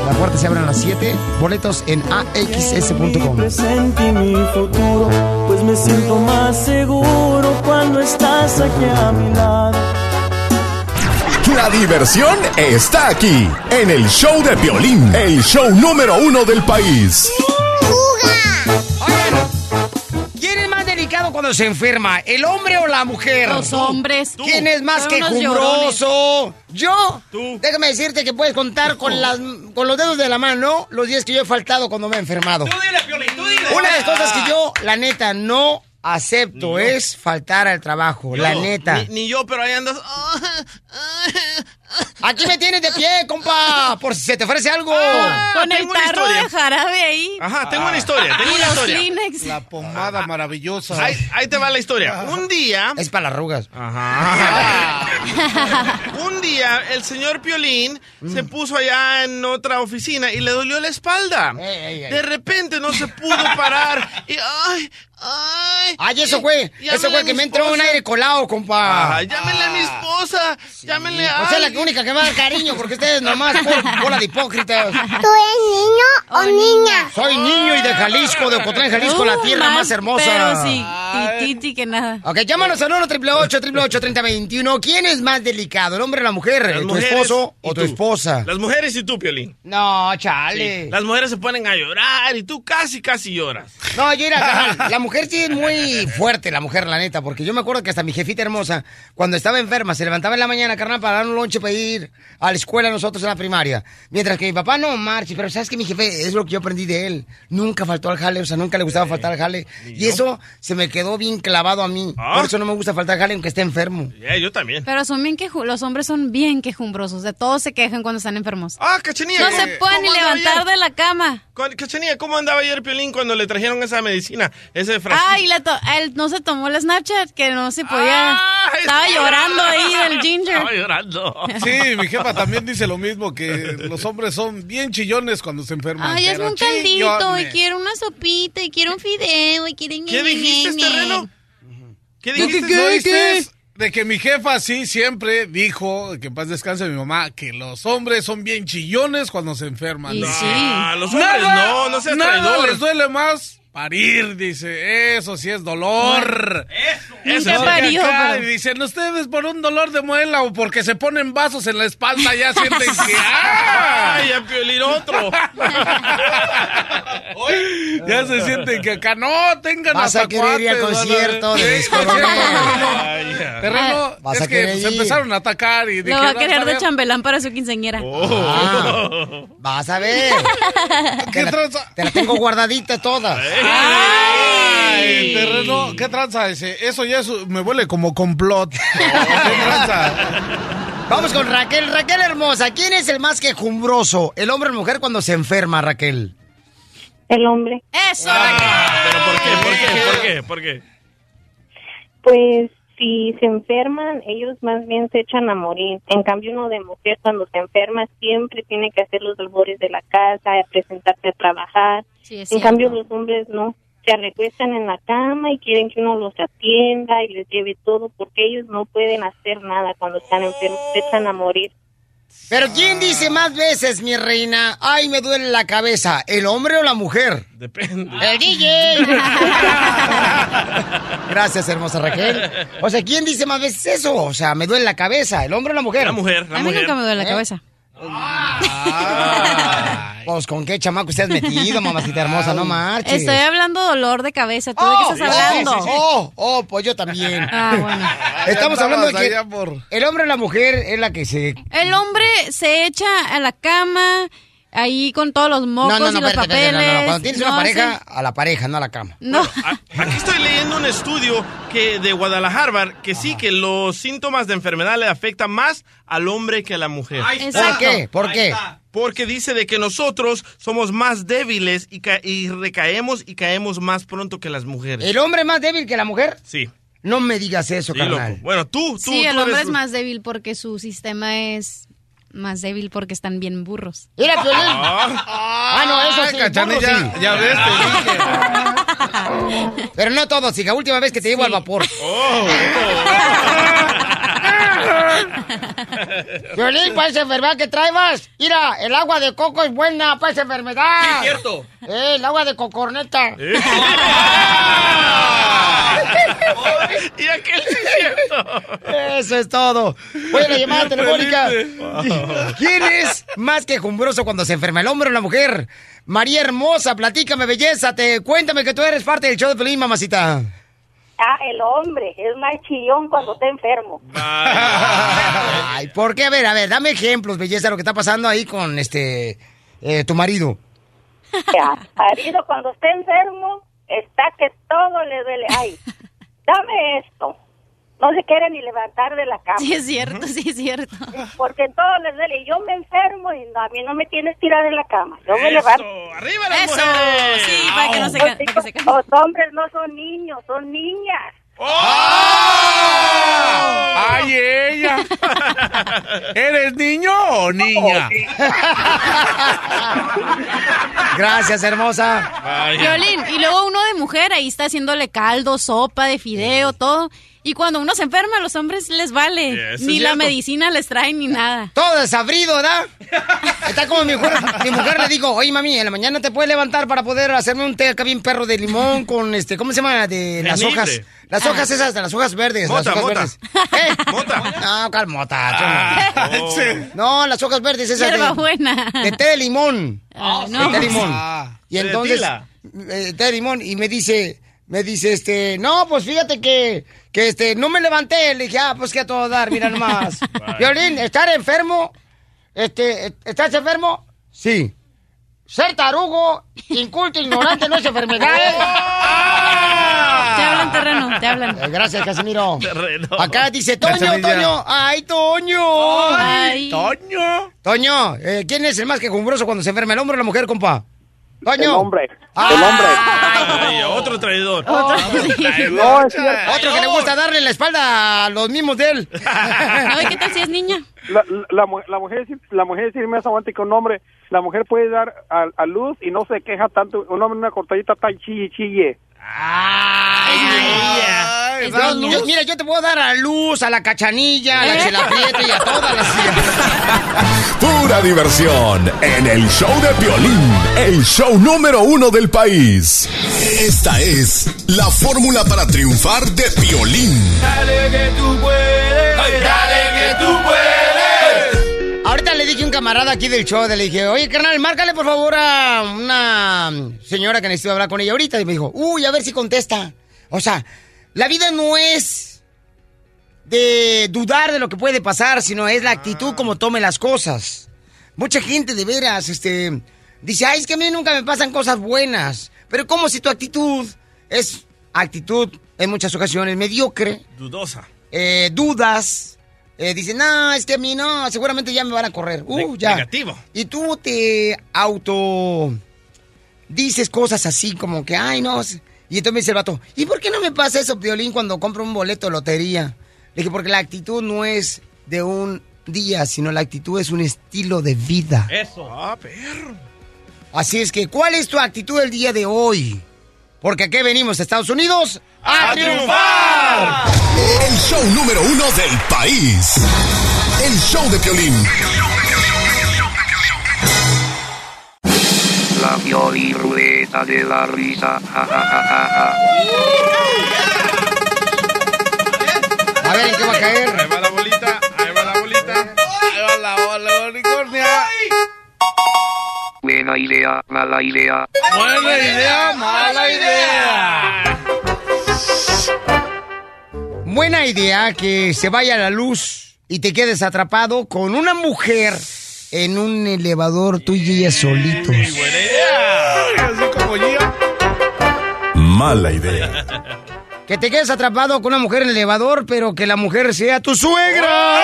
La puerta se abre a las 7. Boletos en axs.com. presente y mi futuro, pues me siento más seguro cuando estás aquí a mi lado. La diversión está aquí, en el show de Piolín, el show número uno del país. Cuando se enferma? ¿El hombre o la mujer? Los hombres. ¿Quién es más que unos jumbroso? ¿Yo? Déjame decirte que puedes contar con, las, con los dedos de la mano los días que yo he faltado cuando me he enfermado. Una de las cosas que yo, la neta, no acepto es faltar al trabajo, la neta. Ni, ni yo, pero ahí andas. Aquí me tienes de pie, compa, por si se te ofrece algo. Con el tengo una tarro de jarabe ahí. Ajá, tengo una historia, tengo Y una los historia. Kleenex. La pomada maravillosa. Ahí, ahí te va la historia. Un día. Es para las arrugas. Un día el señor Piolín se puso allá en otra oficina y le dolió la espalda. ey, ey. De repente no se pudo parar y ay, ay. Ay, eso fue, eso fue que me entró un aire colado, compa. Ay, llámenle a mi esposa, llámenle a O sea, la única que me va a dar cariño, porque ustedes nomás bola de hipócritas. ¿Tú eres niño o niña? Soy niño y de Jalisco, de Ocotlán, Jalisco, la Uh, tierra más hermosa. Pero sí, tititi que nada. Ok, llámanos al 1 888 3021 ¿Quién es más delicado, el hombre o la mujer? ¿Tu esposo o tu esposa? Las mujeres y tú, Piolín. No, chale. Las mujeres se ponen a llorar y tú casi, casi lloras. No, yo era La mujer sí es muy fuerte, la mujer, la neta, porque yo me acuerdo que hasta mi jefita hermosa, cuando estaba enferma, se levantaba en la mañana, carnal, para dar un lonche para ir a la escuela nosotros en la primaria. Mientras que mi papá no marche, pero sabes que mi jefe es lo que yo aprendí de él. Nunca faltó al jale, o sea, nunca le gustaba faltar al jale. Y eso se me quedó bien clavado a mí. Ah. Por eso no me gusta faltar al jale aunque esté enfermo. Ya, yo también. Pero son bien queju los hombres son bien quejumbrosos. De todos se quejan cuando están enfermos. Ah, cachanilla. No ¿cómo- se pueden ni levantar ayer? de la cama. Cachanilla, ¿cómo andaba ayer Piolín cuando le trajeron esa medicina? Ese frasco. Ay, to- él no se tomó el Snapchat, que no se podía. Ah, Estaba estaba- llorando ahí del ginger. Estaba llorando. Sí, mi jefa también dice lo mismo, que los hombres son bien chillones cuando se enferman. Ay, es un caldito y quiero una sopita y quiero un fideo y quieren... ¿Qué dijiste, terreno? ¿Qué ¿Qué, dijiste? qué, ¿No qué? De que mi jefa sí siempre dijo, que en paz descanse mi mamá, que los hombres son bien chillones cuando se enferman. Y No. sí. Ah, los hombres no, no seas nada traidor. les duele más parir, dice. Eso sí es dolor. Nunca Eso parió, acá, pero- dicen ustedes por un dolor de muela o porque se ponen vasos en la espalda ya sienten que ¡ah! Ay, a Piolín otro. ya se sienten que acá no tengan Vas a hasta querer ir al cuates, concierto van a- de Coronel. Ay, ya. Terreno, Vas a es que querer se ir. empezaron a atacar y dije, Lo va a "No, querer de bien". chambelán para su quinceañera. Ah, vas a ver. ¿Qué Te la, tranza? te la tengo guardadita todas. Ay, terreno, ¿qué tranza ese? Eso ya es- me huele como complot. ¿Qué tranza? Vamos con Raquel. Raquel hermosa, ¿quién es el más quejumbroso? ¿El hombre o la mujer cuando se enferma, Raquel? El hombre. Eso, ¿Pero por qué? ¿Por qué? ¿Por qué? ¿Por qué? Pues si se enferman, ellos más bien se echan a morir. En cambio, uno de mujer cuando se enferma siempre tiene que hacer los labores de la casa, presentarse a trabajar. Sí, En cambio, los hombres no. Se recuestan en la cama y quieren que uno los atienda y les lleve todo porque ellos no pueden hacer nada cuando están enfermos, se echan a morir. Pero ¿quién dice más veces, mi reina? Ay, me duele la cabeza. ¿El hombre o la mujer? Depende. ¡El DJ! Gracias, hermosa Raquel. O sea, ¿quién dice más veces eso? O sea, me duele la cabeza. ¿El hombre o la mujer? La mujer, la A mí mujer. nunca me duele la ¿Eh? cabeza. Pues, ¿con qué chamaco usted has metido, mamacita hermosa? No marches. Estoy hablando dolor de cabeza. ¿Tú de Oh, qué estás hablando? sí, sí, sí. Oh, oh, pues yo también. Ah, bueno. Estamos hablando de que por- el hombre o la mujer es la que se... El hombre se echa a la cama ahí con todos los mocos No, no, no, y los espérate, papeles. espérate, no, no, Cuando tienes una pareja, a la pareja, no a la cama. No. Aquí estoy leyendo un estudio que de Guadalajara que sí que los síntomas de enfermedad le afectan más al hombre que a la mujer. Ahí está. ¿Por qué? ¿Por qué? Porque dice de que nosotros somos más débiles y, ca- y recaemos y caemos más pronto que las mujeres. ¿El hombre es más débil que la mujer? Sí. No me digas eso, Sí, carnal. loco. Bueno, tú, tú, Sí, el hombre eres es más débil porque su sistema es más débil porque están bien burros. Mira, Piolín. Ah, Ah, no, eso sí. Burro sí. ya ves, te Pero no todo, sí, la última vez que te llevo al vapor. Oh, Violín, para esa enfermedad que traebas, mira, el agua de coco es buena para esa enfermedad. Sí, cierto. Eh, el agua de cocorneta. Y aquel sí es cierto. Eso es todo. Voy a la llamada telefónica. ¿Quién es más quejumbroso cuando se enferma, el hombre o la mujer? María Hermosa, platícame, belleza. Te, cuéntame que tú eres parte del show de Pelín, mamacita. Ah, el hombre es más chillón cuando está enfermo. Ay, ¿por qué? A ver, a ver, dame ejemplos, belleza, lo que está pasando ahí con este eh, tu marido. Ya, marido cuando está enfermo está que todo le duele. Ay, dame esto. No se quiere ni levantar de la cama. Sí, es cierto, sí, es cierto. Porque todo le duele. Yo me enfermo y no, a mí no me tienes tirada en la cama. Yo me levanto. ¡Arriba las Eso, mujeres! sí, para que no se, Los, ca- para que se hijos- ca- los hombres no son niños, son niñas. ¡Ay, ella! ¿Eres niño o niña? Gracias, hermosa. Violín, y luego uno de mujer ahí está haciéndole caldo, sopa de fideo, todo. Y cuando uno se enferma, a los hombres les vale. Eso ni la medicina les trae ni nada. Todo desabrido, ¿verdad? Está como mi mujer, mi mujer le digo, oye mami, en la mañana te puedes levantar para poder hacerme un té acá bien perro de limón con este, ¿cómo se llama? De las hojas. Las hojas esas, de las hojas verdes. Mota, las hojas mota. verdes. ¿Eh? Mota. No, calmota. no. Oh. No, las hojas verdes esas de, de té de limón. Ah, De té de limón. Ah, y té de entonces, eh, té de limón, y me dice, me dice, este, no, pues fíjate que, que este, no me levanté. Le dije, ah, pues que a todo dar, mira nomás. Violín, estar enfermo, este, ¿estás enfermo? Sí. Ser tarugo, inculto, ignorante, no es enfermedad. ¿eh? Te hablan terreno, te hablan. Eh, Gracias, Casimiro. Terreno. Acá dice, Toño. Toño. ¡Ay, Toño! Ay. ¡Toño! Toño, eh, ¿quién es el más quejumbroso cuando se enferma, el hombre o la mujer, compa? Toño. El hombre. Ah. El hombre. Ay, otro traidor. Otro- No, es cierto. Otro que le gusta darle la espalda a los mismos de él. No, ¿y qué tal si es niña? La, la, la mujer la mujer sí más aguanta que un hombre. La mujer puede dar a, a luz y no se queja tanto. Un hombre en una cortadita está chille, chille. Ay, da Yo- luz. yo- mira, yo te puedo dar a luz, a la cachanilla, a la chela Prieto y a todas las... Pura diversión en el show de Piolín, el show número uno del país. Esta es la fórmula para triunfar de Piolín. Dale que tú puedes, dale que tú puedes. Ahorita le dije a un camarada aquí del show, le dije, oye, carnal, márcale por favor a una señora que necesito hablar con ella ahorita. Y me dijo, uy, a ver si contesta. O sea, la vida no es de dudar de lo que puede pasar, sino es la actitud como tome las cosas. Mucha gente de veras, este, dice, ay, es que a mí nunca me pasan cosas buenas. Pero como si tu actitud es actitud en muchas ocasiones mediocre, Dudosa. eh, dudas, eh, dicen, no, es que a mí no, seguramente ya me van a correr. Uh, ya. negativo. Y tú te auto dices cosas así como que, ay, no. Y entonces me dice el vato, ¿y por qué no me pasa eso, Violín, cuando compro un boleto de lotería? Le dije, porque la actitud no es de un día, sino la actitud es un estilo de vida. Eso. Ah, perro. Así es que, ¿cuál es tu actitud el día de hoy? Porque aquí venimos, Estados Unidos, a, triunfar! El show número uno del país. El show de violín. La violín ruleta de la risa. Ah, ah, ah, a ver, ¿en qué va a caer? Buena idea, mala idea. Buena idea, mala idea. Buena idea que se vaya la luz y te quedes atrapado con una mujer en un elevador tú y ella solitos. Buena idea. Así como yo. Mala idea. Que te quedes atrapado con una mujer en el elevador, pero que la mujer sea tu suegra.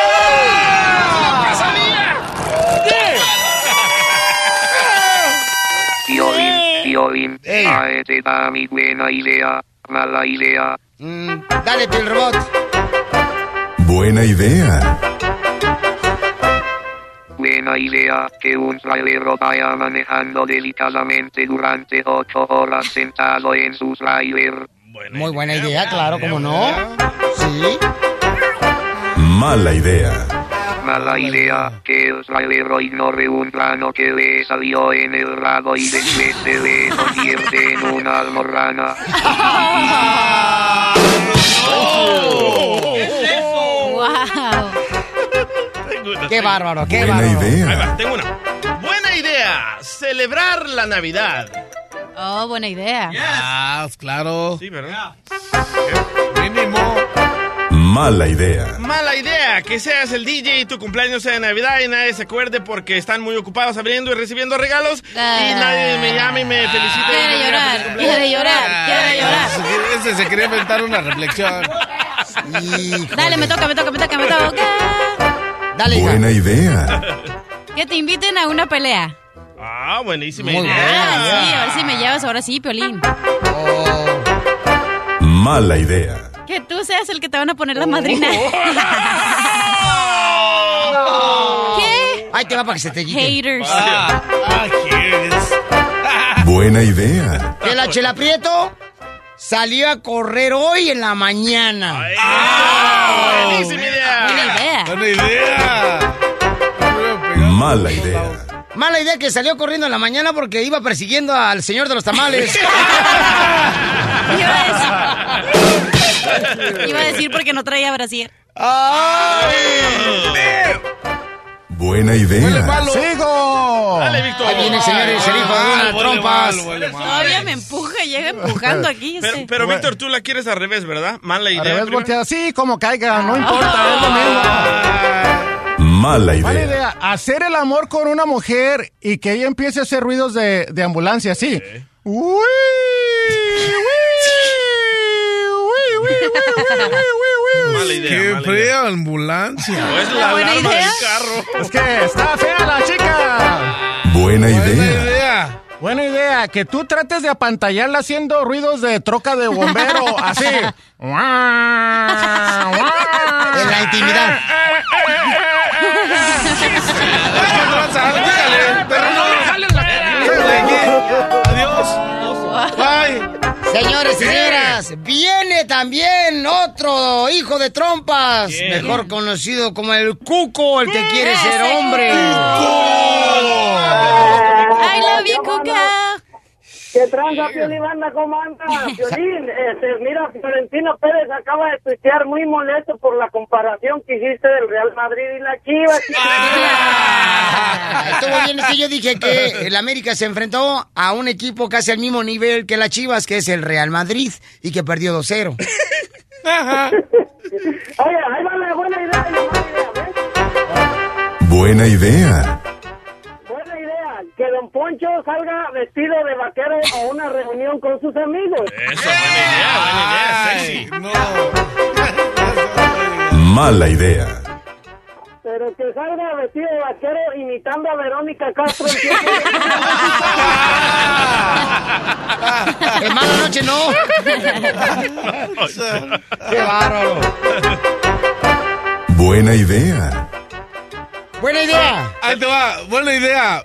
Piolín, Piolín. Ahí te da mi buena idea, mala idea. Mm, dale, el robot. Buena idea. Buena idea que un trailero vaya manejando delicadamente durante ocho horas sentado en su trailer. Muy buena idea, claro, como no. Sí. Mala idea. Mala idea que el trailero ignore un plano que le salió en el rabo y después se le convierte en una almorrana. ¡Wow! Qué bárbaro, qué Buena bárbaro. idea. Ahí va, tengo una. Buena idea, celebrar la Navidad. Oh, buena idea. Ah, claro. Sí, ¿verdad? Mínimo. Mala idea. Mala idea que seas el DJ y tu cumpleaños sea de Navidad y nadie se acuerde porque están muy ocupados abriendo y recibiendo regalos y nadie me llame y me felicite. Quiere llorar, quiere llorar, quiere llorar. Ese se quería inventar una reflexión. Dale, me toca, me toca, me toca, me toca. Dale, hija. Buena idea. Que te inviten a una pelea. Ah, buenísima Muy idea. Ah, sí, a ver si me llevas ahora sí, Piolín. Mala idea. Que tú seas el que te van a poner la madrina. ¿Qué? Ahí te va para que se te quite. Haters. Ah, ah. Buena idea. Que la Chela Prieto salió a correr hoy en la mañana. Ah, buenísima idea. Buena idea. Buena idea. Mala idea. Mala idea que salió corriendo en la mañana porque iba persiguiendo al señor de los tamales. Iba a decir, porque no traía brasier. Buena idea. ¡Sigo! Dale, Víctor. Ahí viene, señores, el hijo de huele trompas. Todavía me empuja, llega empujando aquí. Pero, Víctor, tú la quieres al revés, ¿verdad? Mala idea. Al revés volteada. Sí, como caiga, no importa, es lo mismo. Mala Mala idea. idea, hacer el amor con una mujer y que ella empiece a hacer ruidos de, de ambulancia. Uy, uy, uy, uy, uy, uy, uy, uy. Mala idea. Qué mala idea. fea ambulancia. O es ¿Una la buena alarma idea? del carro. Es que está fea la chica. Buena Buena idea. idea. Buena idea, que tú trates de apantallarla haciendo ruidos de troca de bombero, así. En la intimidad. No Adiós. Bye. Señores y señoras, viene también otro hijo de trompas, ¿Quién? mejor conocido como el cuco, el que quiere ser hombre. I love you, Cuca. ¿Qué tranza, Piolín, banda? ¿Cómo anda? Piolín, este, mira, Florentino Pérez acaba de tuitear muy molesto por la comparación que hiciste del Real Madrid y la Chivas. Ah, Estuvo bien, es que yo dije que el América se enfrentó a un equipo casi al mismo nivel que las Chivas, que es el Real Madrid, y que perdió 2-0. Oye, ahí va la buena idea y la mala idea, ¿ves? Buena idea. Que Don Poncho salga vestido de vaquero a una reunión con sus amigos. Eso, buena idea, buena idea. Sexy. Mala idea. Pero que salga vestido de vaquero imitando a Verónica Castro. en tiempo En mala noche no. Qué bárbaro. Buena idea. Buena idea. Ahí te va. Buena idea.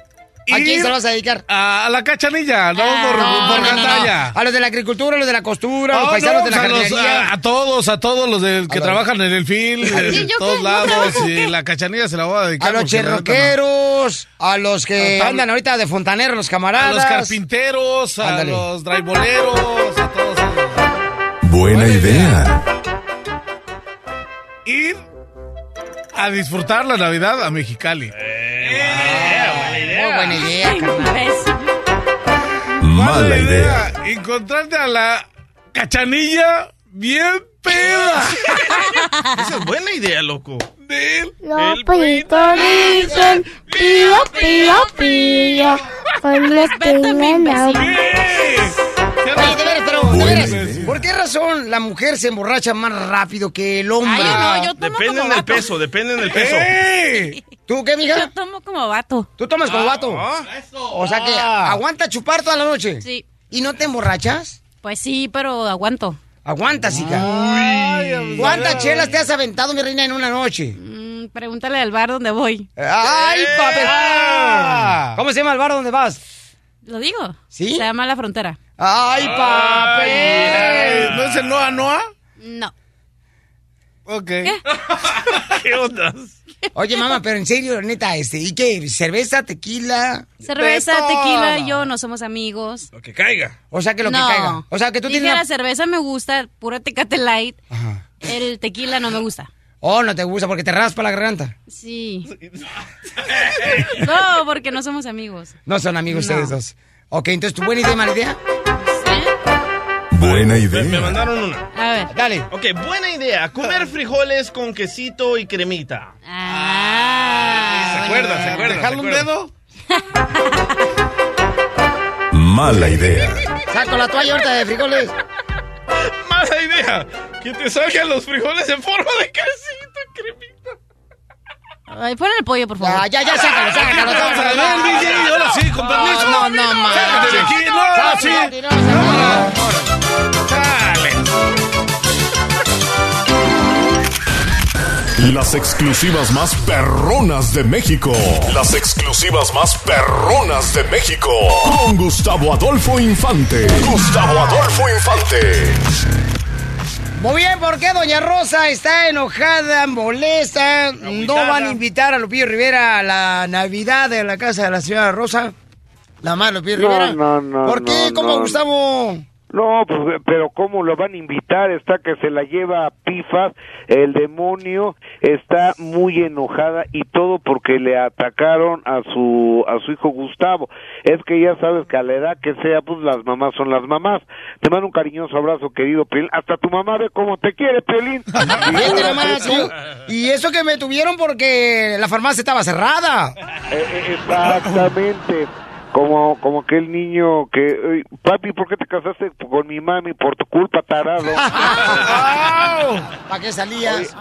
¿A quién se lo vas a dedicar? A, a la cachanilla, no Ah, por, no, por no, no, gandalla. no. A los de la agricultura, a los de la costura, a los No, paisanos no, de la a, los- jardinería. a- a todos, a todos los del- que trabajan en el film, ¿Y en yo todos lados, y qué? la cachanilla se la voy a dedicar. A los cherroqueros, a los que A andan ahorita de fontaneros, los A camaradas. los carpinteros, a Ándale. los draiboleros, a todos. Buena idea. Ir a disfrutar la Navidad a Mexicali. Buena idea, carnal. Mala idea. Encontrarte a la cachanilla bien peda. Esa es buena idea, loco. Los pollitos dicen pío, pío, pío. Con los pimentos. Oye, de veras, pero, de Buena veras, idea. ¿por qué razón la mujer se emborracha más rápido que el hombre? Ay, no, yo tomo Depende como del vato. peso, depende del peso. ¡Ey! ¿Tú qué, mija? Yo tomo como vato. ¿Tú tomas como vato? O sea que aguanta chupar toda la noche. Sí. ¿Y no te emborrachas? Pues sí, pero aguanto. Aguantas, hija. ¿Cuántas chelas te has aventado, mi reina, en una noche? Mm, pregúntale al bar donde voy. ¡Ay, papel! Ah. ¿Cómo se llama el bar donde vas? ¿Lo digo? ¿Sí? Se llama La Frontera. ¡Ay, papel! ¿No es el Noa Noa? No. Ok. ¿Qué ondas? Oye, mamá, pero en serio, neta, este, ¿y qué? ¿Cerveza, tequila? Cerveza, tequila, yo no somos amigos. Lo que caiga. O sea, que lo no. que caiga. O sea, que tú Dije, tienes... la cerveza me gusta, pura Tecate Light. El tequila no me gusta. Oh, no te gusta porque te raspa la garganta. Sí. No, porque no somos amigos. No son amigos No. ustedes dos. Ok, entonces, ¿tu buena idea, mala idea? Buena Me, me idea. mandaron una. A ver. Dale. Ok, buena idea. Comer frijoles con quesito y cremita. Ah. ¿Se acuerdan? ¿Se acuerdan? ¿Dejarle ¿Se un dedo? Mala idea. Saco la toalla ahorita de frijoles. Mala idea. Que te salgan los frijoles en forma de quesito y cremita. Ay, pon el pollo, por favor. Ya, ya, ya, sácalo, sácalo. Vamos a ver, DJ, ahora sí, con permiso. No, no, no, Sácate de aquí, no, sí. Dale. Las exclusivas más perronas de México. Las exclusivas más perronas de México. Con Gustavo Adolfo Infante. Gustavo Adolfo Infante. Muy bien, ¿por qué Doña Rosa está enojada, molesta? No van a invitar a Lupillo Rivera a la Navidad de la casa de la señora Rosa. La de Lupillo No, Rivera. no, no, ¿Por qué? no, ¿Cómo, no. Gustavo? No, pues, pero ¿cómo lo van a invitar? Está que se la lleva a pifas, el demonio está muy enojada y todo porque le atacaron a su a su hijo Gustavo. Es que ya sabes que a la edad que sea, pues las mamás son las mamás. Te mando un cariñoso abrazo, querido Piolín. Hasta tu mamá ve cómo te quiere, Piolín. Y eso que me tuvieron porque la farmacia estaba cerrada. Eh, eh, Exactamente. Como, como aquel niño que, "Ey, papi, ¿por qué te casaste con mi mami? Por tu culpa, tarado. ¿Para qué salías?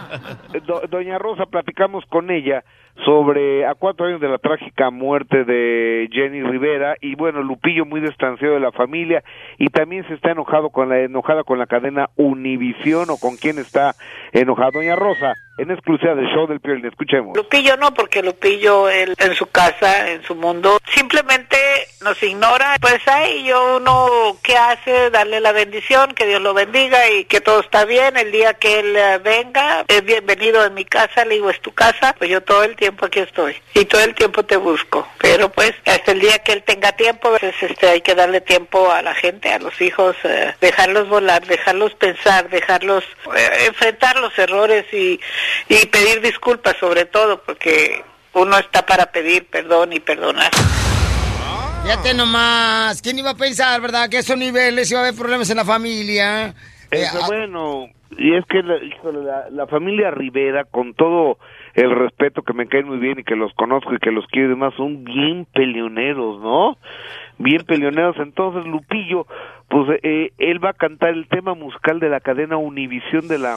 Do- Doña Rosa, platicamos con ella sobre a cuatro años de la trágica muerte de Jenny Rivera y bueno, Lupillo muy distanciado de la familia y también se está enojado con la enojada con la cadena Univisión o con quién está enojada Doña Rosa en exclusiva del show del Piolín, escuchemos. Lupillo no, porque Lupillo él, en su casa, en su mundo, simplemente nos ignora. Pues ahí yo uno, ¿qué hace? Darle la bendición, que Dios lo bendiga y que todo está bien. El día que él eh, venga, es bienvenido en mi casa, le digo, es tu casa, pues yo todo el tiempo aquí estoy. Y todo el tiempo te busco. Pero pues hasta el día que él tenga tiempo, pues este, hay que darle tiempo a la gente, a los hijos, eh, dejarlos volar, dejarlos pensar, dejarlos eh, enfrentar los errores y, y pedir disculpas sobre todo, porque uno está para pedir perdón y perdonar. Fíjate nomás. ¿Quién iba a pensar, verdad? Que a esos niveles iba a haber problemas en la familia. Eh, Eso, ah, bueno, y es que la, la familia Rivera, con todo el respeto que me caen muy bien y que los conozco y que los quiero y demás, son bien peleoneros, ¿no? Bien peleoneros. Entonces, Lupillo, pues eh, él va a cantar el tema musical de la cadena Univisión de la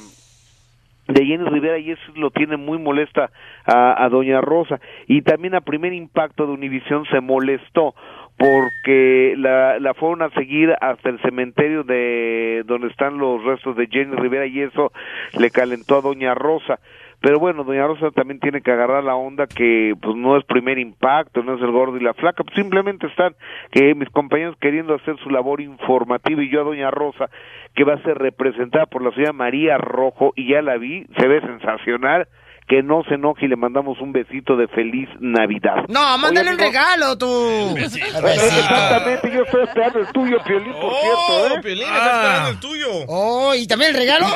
de Jenny Rivera y eso lo tiene muy molesta a, a Doña Rosa y también a primer impacto de Univisión se molestó porque la, la fueron a seguir hasta el cementerio de donde están los restos de Jenny Rivera y eso le calentó a Doña Rosa pero bueno, doña Rosa también tiene que agarrar la onda que pues no es primer impacto, no es el gordo y la flaca, pues, simplemente están que mis compañeros queriendo hacer su labor informativa y yo a doña Rosa que va a ser representada por la señora María Rojo y ya la vi, se ve sensacional que no se enoje y le mandamos un besito de feliz Navidad. No, mándale Oye, un regalo, tú. eh, Exactamente, yo estoy esperando el tuyo, Piolín, por cierto, ¿eh? Piolín, está esperando el tuyo. Oh, ¿y también el regalo?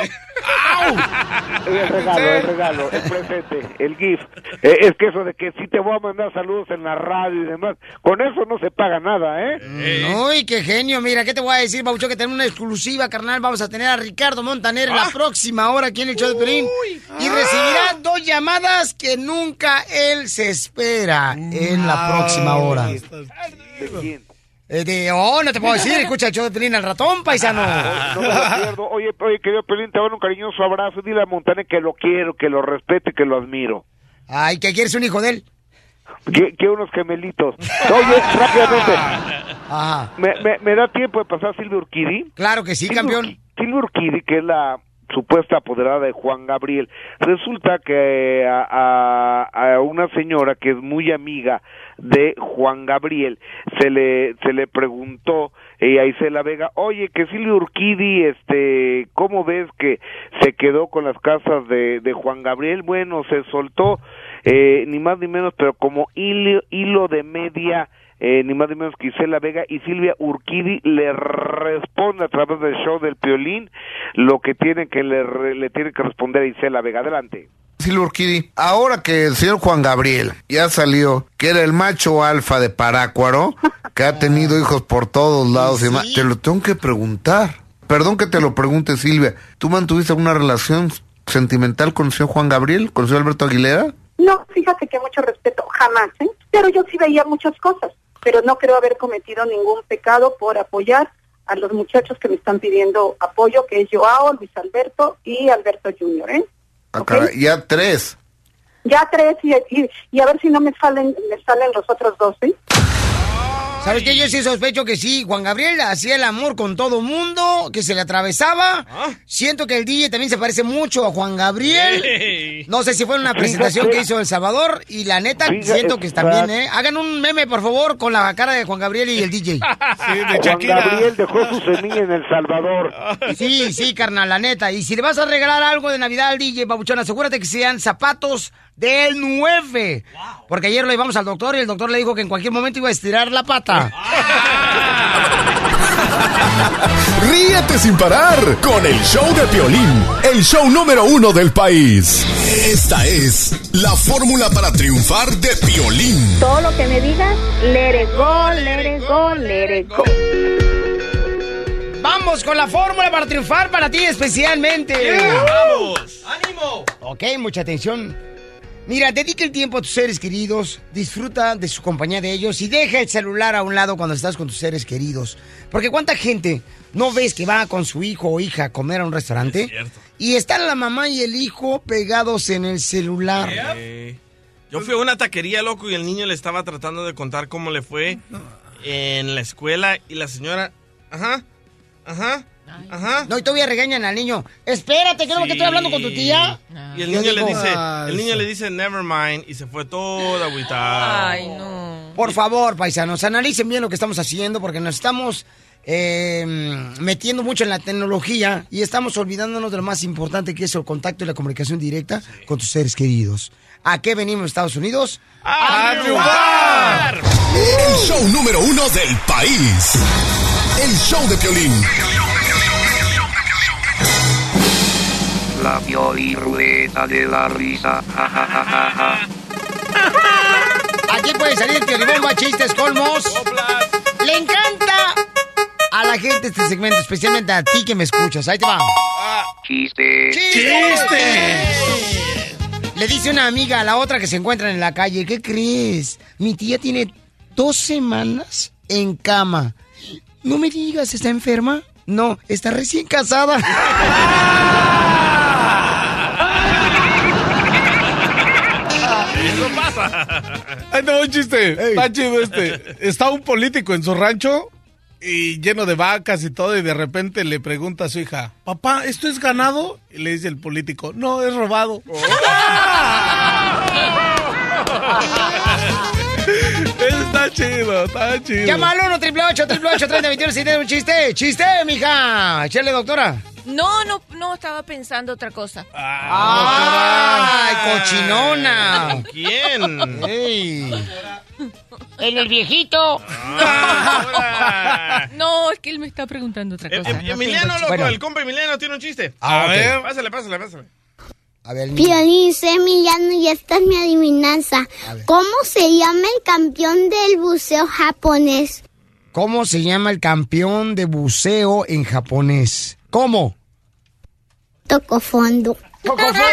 El regalo, el regalo, el presente, el gift. Eh, es que eso de que sí te voy a mandar saludos en la radio y demás, con eso no se paga nada, ¿eh? Uy, qué genio. Mira, ¿qué te voy a decir, Baucho? Que tenemos una exclusiva, carnal. Vamos a tener a Ricardo Montaner Ah. la próxima hora aquí en el show de Pelín. Y recibirá dos llamadas que nunca él se espera en la próxima hora. Eh, de, oh, no te puedo decir. Escucha el show de Pelín al ratón, paisano. No me lo pierdo. Oye, oye, querido Pelín, te mando un cariñoso abrazo. Dile a Montaner que lo quiero, que lo respete, que lo admiro. Ay, que quieres un hijo de él. Que, que unos gemelitos. Oye, rápidamente. Ajá. ¿Me, me, me da tiempo de pasar a Silvia Urquidi? Claro que sí, campeón. Silvia Urquidi, que es la supuesta apoderada de Juan Gabriel, resulta que a, a- una señora que es muy amiga de Juan Gabriel se le se le preguntó eh, a Isela Vega, oye, que Silvia Urquidi, este, ¿cómo ves que se quedó con las casas de, de Juan Gabriel? Bueno, se soltó, eh, ni más ni menos, pero como hilo, hilo de media eh, ni más ni menos que Isela Vega y Silvia Urquidi le responde a través del show del Piolín lo que tiene que le, le tiene que responder a Isela Vega. Adelante. Silvia Urquidi, ahora que el señor Juan Gabriel ya salió, que era el macho alfa de Parácuaro, que ha tenido hijos por todos lados y demás, te lo tengo que preguntar. Perdón que te lo pregunte, Silvia. ¿Tú mantuviste una relación sentimental con el señor Juan Gabriel, con el señor Alberto Aguilera? No, fíjate que mucho respeto, jamás, ¿eh? Pero yo sí veía muchas cosas, pero no creo haber cometido ningún pecado por apoyar a los muchachos que me están pidiendo apoyo, que es Joao, Luis Alberto y Alberto Junior, ¿eh? Ah, caray, ya tres. Ya tres y, y, y a ver si no me salen, me salen los otros dos, ¿eh? ¿Sabes qué? Yo sí sospecho que sí. Juan Gabriel hacía el amor con todo mundo, que se le atravesaba. Siento que el DJ también se parece mucho a Juan Gabriel. No sé si fue en una presentación que hizo El Salvador. Y la neta, Fíjate, siento que también, ¿eh? Hagan un meme, por favor, con la cara de Juan Gabriel y el DJ. Juan Gabriel dejó su semilla en El Salvador. Sí, sí, carnal, la neta. Y si le vas a regalar algo de Navidad al DJ, babuchón, asegúrate que sean zapatos del 9. Porque ayer lo llevamos al doctor y el doctor le dijo que en cualquier momento iba a estirar la pata. Ríete sin parar con el show de Piolín, el show número uno del país. Esta es la fórmula para triunfar de Piolín. Todo lo que me digas, it go, it go, it go. Vamos con la fórmula para triunfar para ti especialmente. ¡Vamos! ¡Ánimo! Ok, mucha atención. Mira, dedica el tiempo a tus seres queridos, disfruta de su compañía de ellos y deja el celular a un lado cuando estás con tus seres queridos. Porque cuánta gente no ves que va con su hijo o hija a comer a un restaurante y están la mamá y el hijo pegados en el celular. Yo fui a una taquería, loco, y el niño le estaba tratando de contar cómo le fue en la escuela y la señora... Ajá, ajá, ajá. No, y todavía regañan al niño. Espérate, creo que estoy hablando con tu tía. Y el niño le dice, "Ah, el niño eso". le dice never mind y se fue todo agüitado. no. Por favor, paisanos, analicen bien lo que estamos haciendo porque nos estamos eh, metiendo mucho en la tecnología y estamos olvidándonos de lo más importante que es el contacto y la comunicación directa con tus seres queridos. ¿A qué venimos, Estados Unidos? ¡A triunfar! El show número uno del país. El show de Piolín. La Piolín-Rueda de la risa. Ja, ja, ja, ja, ja. Aquí puede salir Piolibomba, chistes, colmos. Le encanta a la gente este segmento, especialmente a ti que me escuchas. Ahí te va. Chiste. Le dice una amiga a la otra que se encuentran en la calle, ¿qué crees? Mi tía tiene dos semanas en cama. No me digas, ¿está enferma? No, está recién casada. Ahí te un chiste. Está chido este. Está un político en su rancho y lleno de vacas y todo, y de repente le pregunta a su hija, papá, ¿esto es ganado? Y le dice el político, no, es robado. está chido, está chido. Llama al 1 888 3021 si tienes un chiste. ¡Chiste, mija! Échale, doctora. No, no, no, estaba pensando otra cosa. ¡Ay, cochinona! ¿Quién? ¡Ey! En el viejito. No, es que él me está preguntando otra cosa. Eh, No Emiliano, loco, el compa Emiliano tiene un chiste. Ah, a ok. ver, pásale, pásale, pásale. A ver, Piolín, Emiliano y esta es mi adivinanza. ¿Cómo se llama el campeón del buceo japonés? ¿Cómo se llama el campeón de buceo en japonés? ¿Cómo? Toco fondo. ¡Toco fondo!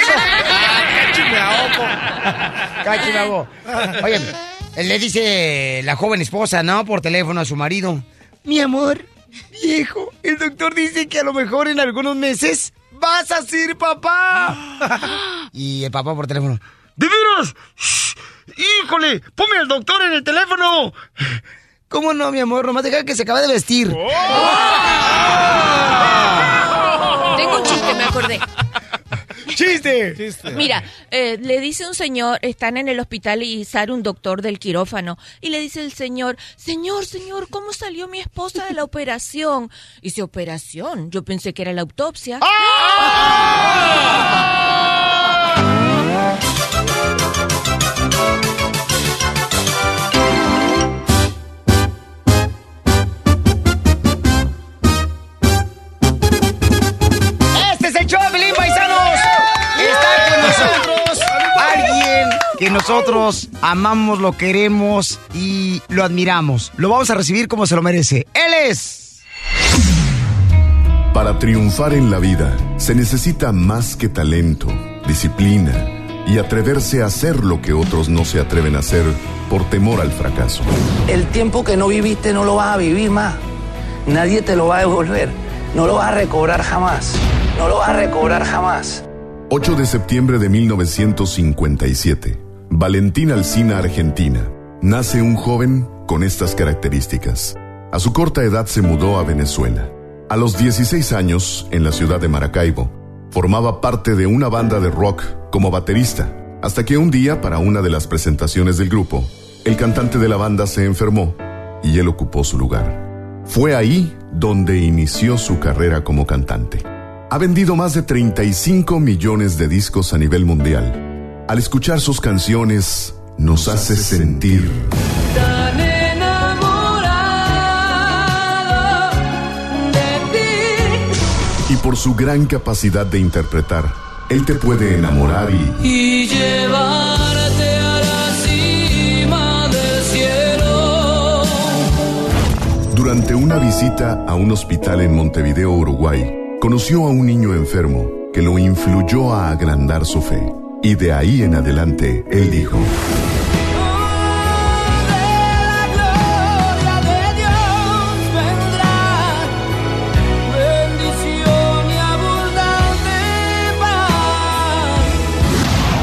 Cachimago. Oye, le dice la joven esposa, ¿no? Por teléfono a su marido. Mi amor, viejo, el doctor dice que a lo mejor en algunos meses vas a ser papá. y el papá por teléfono. ¿De veras? ¡Híjole! ¡Ponme al doctor en el teléfono! ¿Cómo no, mi amor? Nomás deja que se acabe de vestir. Tengo un chiste, me acordé. ¡Chiste! Mira, eh, le dice un señor, están en el hospital y sale un doctor del quirófano, y le dice el señor, señor, señor, ¿cómo salió mi esposa de la operación? Y dice, ¿operación? Yo pensé que era la autopsia. Este que nosotros amamos, lo queremos y lo admiramos. Lo vamos a recibir como se lo merece. Él es. Para triunfar en la vida se necesita más que talento, disciplina y atreverse a hacer lo que otros no se atreven a hacer por temor al fracaso. El tiempo que no viviste no lo vas a vivir más. Nadie te lo va a devolver. No lo vas a recobrar jamás. No lo vas a recobrar jamás. 8 de septiembre de 1957. Valentina Alsina, Argentina. Nace un joven con estas características. A su corta edad se mudó a Venezuela. A los 16 años, en la ciudad de Maracaibo, formaba parte de una banda de rock como baterista, hasta que un día, para una de las presentaciones del grupo, el cantante de la banda se enfermó y él ocupó su lugar. Fue ahí donde inició su carrera como cantante. Ha vendido más de 35 millones de discos a nivel mundial. Al escuchar sus canciones, nos hace sentir Tan enamorado de ti y por su gran capacidad de interpretar, él te puede enamorar y y llevarte a la cima del cielo. Durante una visita a un hospital en Montevideo, Uruguay, conoció a un niño enfermo que lo influyó a agrandar su fe. Y de ahí en adelante, él dijo,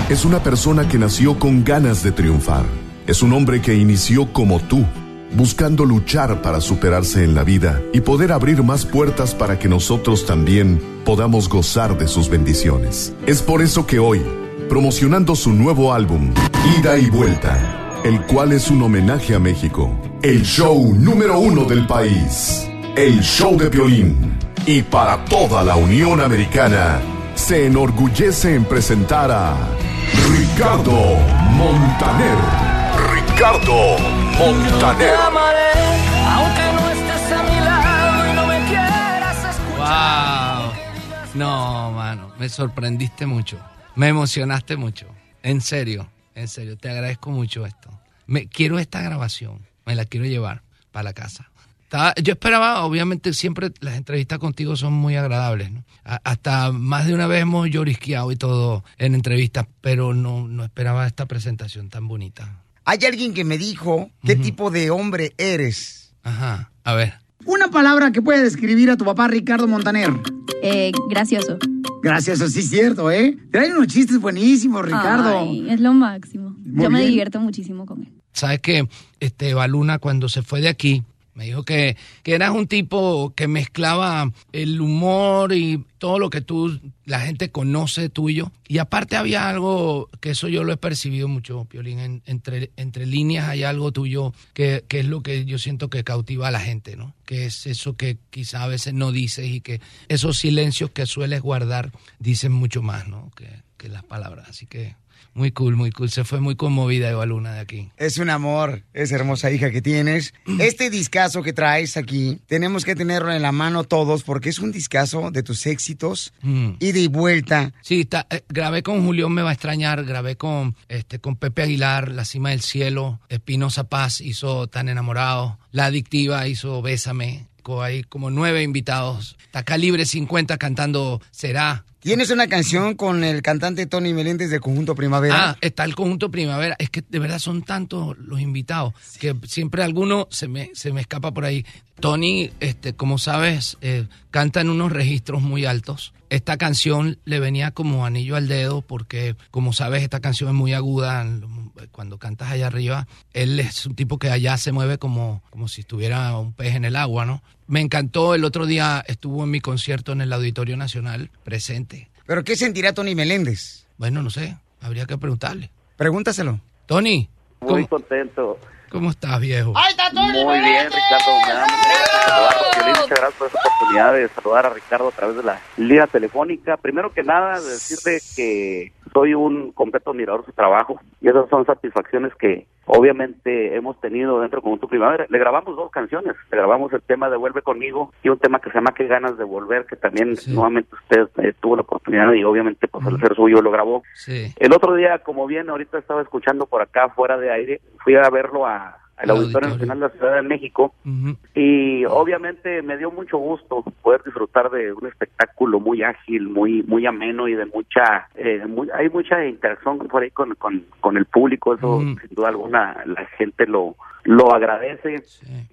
es una persona que nació con ganas de triunfar. Es un hombre que inició como tú, buscando luchar para superarse en la vida y poder abrir más puertas para que nosotros también podamos gozar de sus bendiciones. Es por eso que hoy, promocionando su nuevo álbum, Ida y Vuelta, el cual es un homenaje a México, el show número uno del país, el show de violín, y para toda la Unión Americana, se enorgullece en presentar a Ricardo Montaner. Ricardo Montaner. amaré, aunque no estés a mi lado y no me quieras escuchar. Wow. No, mano, me sorprendiste mucho. Me emocionaste mucho. En serio, en serio, te agradezco mucho esto. Me quiero esta grabación, me la quiero llevar para la casa. Estaba- yo esperaba, obviamente, siempre las entrevistas contigo son muy agradables. ¿no? A- hasta más de una vez hemos llorisqueado y todo en entrevistas, pero no, no esperaba esta presentación tan bonita. Hay alguien que me dijo qué tipo de hombre eres. Ajá, a ver. Una palabra que puede describir a tu papá Ricardo Montaner. Eh, gracioso. Gracias, eso sí es cierto, ¿eh? Traen unos chistes buenísimos, Ricardo. Ay, es lo máximo. Muy Yo me divierto muchísimo con él. Sabes que este Eva Luna cuando se fue de aquí Me dijo que, que eras un tipo que mezclaba el humor y todo lo que tú, la gente conoce tuyo. Y aparte había algo, que eso yo lo he percibido mucho, Piolín, en- entre, entre líneas hay algo tuyo que, que es lo que yo siento que cautiva a la gente, ¿no? Que es eso que quizá a veces no dices y que esos silencios que sueles guardar dicen mucho más, ¿no? Que, que las palabras. Así que muy cool, muy cool. Se fue muy conmovida Eva Luna de aquí. Es un amor, esa hermosa hija que tienes. Este discazo que traes aquí, tenemos que tenerlo en la mano todos porque es un discazo de tus éxitos Mm. y de vuelta. Sí, está- eh, grabé con Julián Me Va a Extrañar, grabé con, este, con Pepe Aguilar, La Cima del Cielo, Espinosa Paz hizo Tan Enamorado, La Adictiva hizo Bésame, hay como nueve invitados. Está Calibre 50 cantando Será. Tienes una canción con el cantante Tony Meléndez del conjunto Primavera. Ah, está el conjunto Primavera. Es que de verdad son tantos los invitados que siempre alguno se me, se me escapa por ahí. Tony, este, como sabes, eh, canta en unos registros muy altos. Esta canción le venía como anillo al dedo porque, como sabes, esta canción es muy aguda. Cuando cantas allá arriba, él es un tipo que allá se mueve como, como si estuviera un pez en el agua, ¿no? Me encantó. El otro día estuvo en mi concierto en el Auditorio Nacional presente. ¿Pero qué sentirá Tony Meléndez? Bueno, no sé. Habría que preguntarle. Pregúntaselo. Tony, Muy contento. ¿Cómo estás, viejo? ¡Ahí está Muy bien, Ricardo. Me da Muchas gracias por esta oportunidad de saludar a Ricardo a través de la línea telefónica. Primero que nada, decirle que soy un completo admirador de su trabajo y esas son satisfacciones que obviamente hemos tenido dentro de Conjunto Primavera. Le grabamos dos canciones. Le grabamos el tema de Vuelve conmigo y un tema que se llama Qué ganas de volver, que también nuevamente usted eh, tuvo la oportunidad y obviamente pues al ser suyo lo grabó. Sí. El otro día, como bien ahorita estaba escuchando por acá fuera de aire, fui a verlo a, Al Auditorio auditorio. Nacional de la Ciudad de México y obviamente me dio mucho gusto poder disfrutar de un espectáculo muy ágil, muy muy ameno y de mucha, eh, muy- hay mucha interacción por ahí con, con, con el público, eso sin duda alguna la gente lo lo agradece,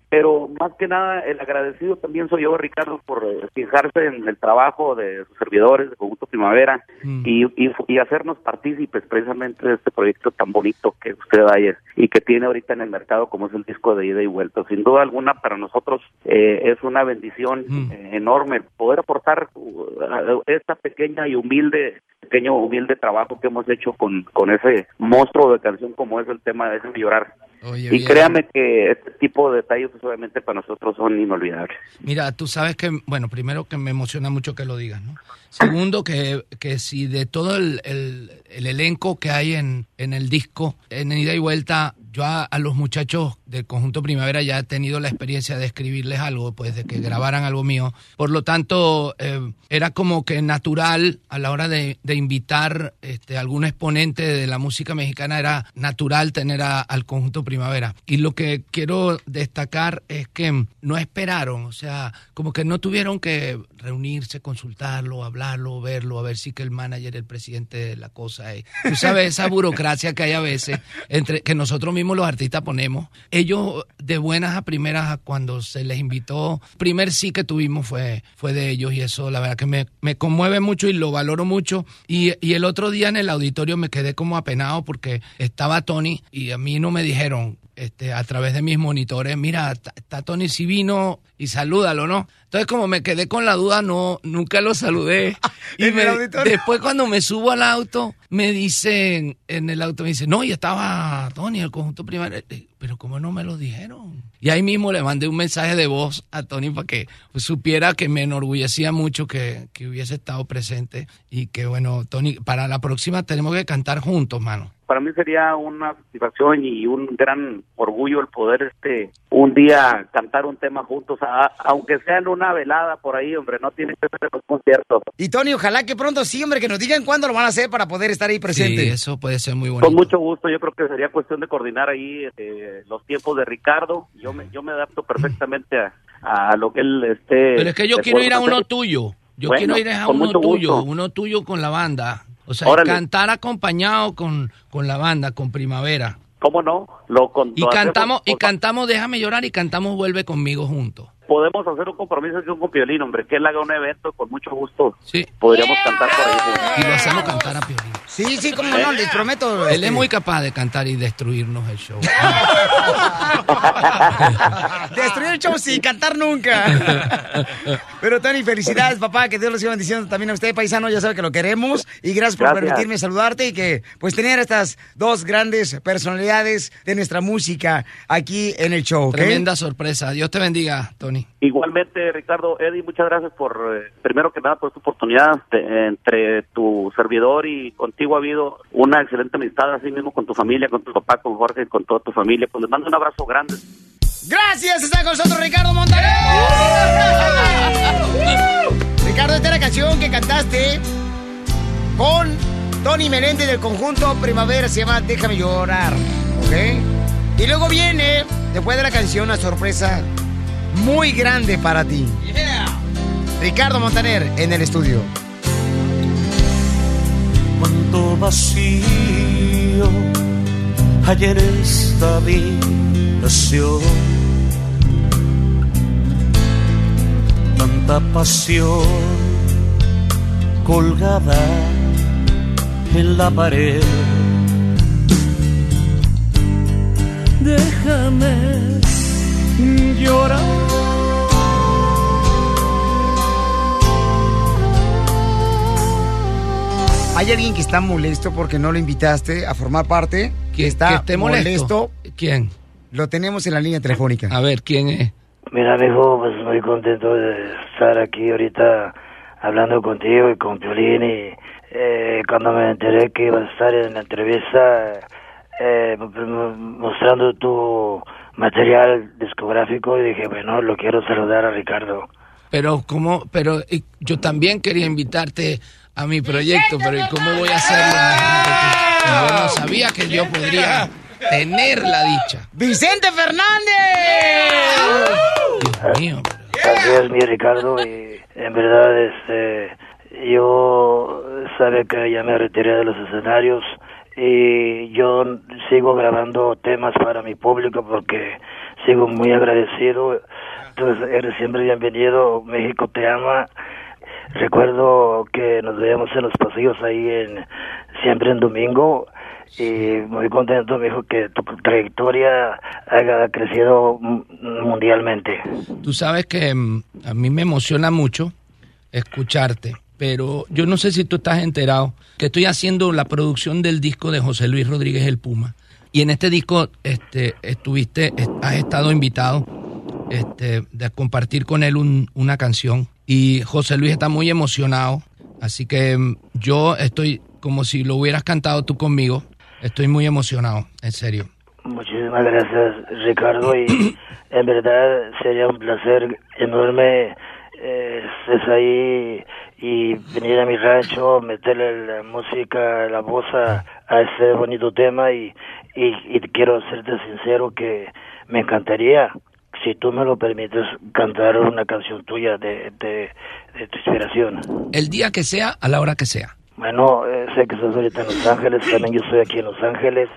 pero más que nada el agradecido también soy yo, Ricardo, por eh, fijarse en el trabajo de sus servidores de Conjunto Primavera y, y, y hacernos partícipes precisamente de este proyecto tan bonito que usted hay y que tiene ahorita en el mercado como es el disco de ida y vuelta. Sin duda alguna para nosotros eh, es una bendición eh, enorme poder aportar uh, esta pequeña y humilde pequeño humilde trabajo que hemos hecho con, con ese monstruo de canción como es el tema de Déjame llorar. Oye, y bien. créame que este tipo de detalles pues, obviamente para nosotros son inolvidables. Mira, tú sabes que, bueno, primero que me emociona mucho que lo digas, ¿no? Segundo, que, que si de todo el, el- el elenco que hay en, en el disco, en ida y vuelta, yo a, a los muchachos del conjunto Primavera ya he tenido la experiencia de escribirles algo, pues de que grabaran algo mío. Por lo tanto, eh, era como que natural a la hora de, de invitar este, algún exponente de la música mexicana, era natural tener a- al conjunto Primavera. Y lo que quiero destacar es que no esperaron, o sea, como que no tuvieron que reunirse, consultarlo, hablarlo, verlo, a ver si que el manager, el presidente de la cosa es. Tú sabes esa burocracia que hay a veces entre que nosotros mismos los artistas ponemos. Ellos de buenas a primeras cuando se les invitó, primer sí que tuvimos fue fue de ellos y eso la verdad que me, me conmueve mucho y lo valoro mucho. Y, y el otro día en el auditorio me quedé como apenado porque estaba Tony y a mí no me dijeron este, a través de mis monitores, mira, está Tony si vino y salúdalo, ¿no? Entonces como me quedé con la duda, no, nunca lo saludé. y ¿En el auditorio? después cuando me subo al auto, me dicen, en el auto me dicen, no, y estaba Tony, el conjunto primario. Pero ¿cómo no me lo dijeron? Y ahí mismo le mandé un mensaje de voz a Tony para que pues, supiera que me enorgullecía mucho que, que hubiese estado presente y que bueno, Tony, para la próxima tenemos que cantar juntos, mano. Para mí sería una satisfacción y un gran orgullo el poder este un día cantar un tema juntos, a- aunque sea en una velada por ahí, hombre, no tiene que ser un concierto. Y Tony, ojalá que pronto sí, hombre, que nos digan cuándo lo van a hacer para poder estar ahí presente. Sí, eso puede ser muy bonito. Con mucho gusto, yo creo que sería cuestión de coordinar ahí eh, los tiempos de Ricardo. Yo me, yo me adapto perfectamente a, a lo que él esté. Pero es que yo quiero ir a uno hacer. tuyo. Yo Bueno, quiero ir a uno tuyo, uno tuyo con la banda. O sea, Órale. cantar acompañado con, con la banda, con Primavera. ¿Cómo no? Lo, con, Y lo cantamos, hacemos- y cantamos Déjame llorar y cantamos Vuelve conmigo juntos. podemos hacer un compromiso aquí con Piolín, hombre, que él haga un evento con mucho gusto. Podríamos cantar por ahí. juntos. Y lo hacemos cantar a Piolín. Sí, sí, cómo no, les prometo. Él este, es muy capaz de cantar y destruirnos el show. Destruir el show sin cantar nunca. Pero Tony, felicidades, papá, que Dios los siga bendiciendo también a usted, paisano, ya sabe que lo queremos. Y gracias por Gracias. permitirme saludarte y que pues tener estas dos grandes personalidades de nuestra música aquí en el show. Tremenda sorpresa. Dios te bendiga, Tony. Igualmente, Ricardo, Eddie, muchas gracias por, eh, primero que nada, por esta oportunidad. Entre tu servidor y contigo ha habido una excelente amistad, así mismo con tu familia, con tu papá, con Jorge, con toda tu familia. Pues les mando un abrazo grande. Gracias, está con nosotros Ricardo Montaner. Ricardo, esta es la canción que cantaste con Tony Meléndez del conjunto Primavera, se llama Déjame llorar, ¿ok? Y luego viene, después de la canción, una sorpresa muy grande para ti. Ricardo Montaner en el estudio. Cuánto vacío hay en esta habitación. Tanta pasión colgada en la pared. Déjame llorar. Hay alguien que está molesto porque no lo invitaste a formar parte. Que está que esté molesto? ¿Quién? Lo tenemos en la línea telefónica. A ver, ¿quién es? Mira, mijo, pues muy contento de estar aquí ahorita hablando contigo y con Piolín y eh, cuando me enteré que ibas a estar en la entrevista eh, mo- mostrando tu material discográfico y dije, bueno, lo quiero saludar a Ricardo. Pero cómo, pero yo también quería invitarte a mi proyecto, pero ¿y cómo voy a hacerlo? Yo no sabía que yo podría tener la dicha. ¡Vicente Fernández! Dios mío. Así es, mi Ricardo, y en verdad, este, yo sabe que ya me retiré de los escenarios y yo sigo grabando temas para mi público porque sigo muy agradecido. Entonces, eres siempre bienvenido, México te ama. Recuerdo que nos veíamos en los pasillos ahí en siempre en domingo y muy contento, me dijo que tu trayectoria haya crecido mundialmente. Tú sabes que mm, a mí me emociona mucho escucharte, pero yo no sé si tú estás enterado que estoy haciendo la producción del disco de José Luis Rodríguez el Puma. Y en este disco este, estuviste, est- has estado invitado este, de compartir con él un- una canción. Y José Luis está muy emocionado, así que mm, yo estoy como si lo hubieras cantado tú conmigo. Estoy muy emocionado, en serio. Muchísimas gracias, Ricardo, y en verdad sería un placer enorme eh, estés ahí y venir a mi rancho, meterle la música, la voz a, a este bonito tema y, y, y quiero serte sincero que me encantaría, si tú me lo permites, cantar una canción tuya de, de, de tu inspiración. El día que sea, a la hora que sea. Bueno, eh, sé que estás ahorita en Los Ángeles, también yo estoy aquí en Los Ángeles.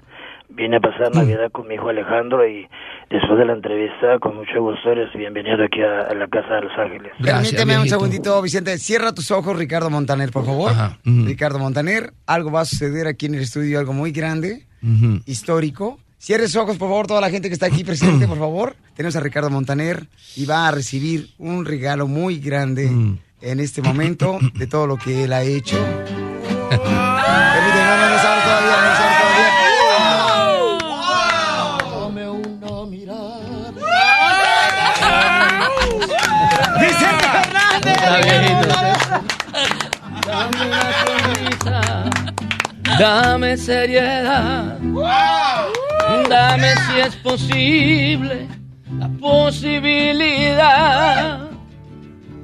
Vine a pasar Navidad con mi hijo Alejandro y después de la entrevista, con mucho gusto, eres bienvenido aquí a, a la casa de Los Ángeles. Permíteme un segundito, Vicente. Cierra tus ojos, Ricardo Montaner, por favor. Ricardo Montaner, algo va a suceder aquí en el estudio, algo muy grande, histórico. Cierre sus ojos, por favor, toda la gente que está aquí presente, por favor. Tenemos a Ricardo Montaner y va a recibir un regalo muy grande en este momento de todo lo que él ha hecho. Permíteme, no, no, no se abre todavía, no se abre todavía. ¡Vicente Dame una sonrisa, dame si es posible la posibilidad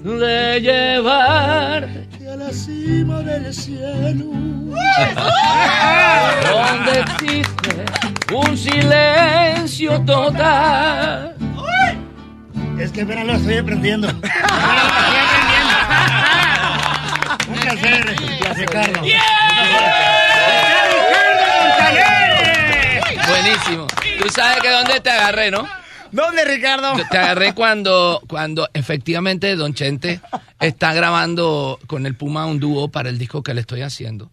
de llevarte a la cima del cielo. donde existe un silencio total. Es que apenas lo estoy aprendiendo. Un placer, Ricardo. Buenísimo. Tú sabes que dónde te agarré, ¿no? ¿Dónde, Ricardo? Te agarré cuando, cuando efectivamente Don Chente está grabando con el Puma un dúo para el disco que le estoy haciendo.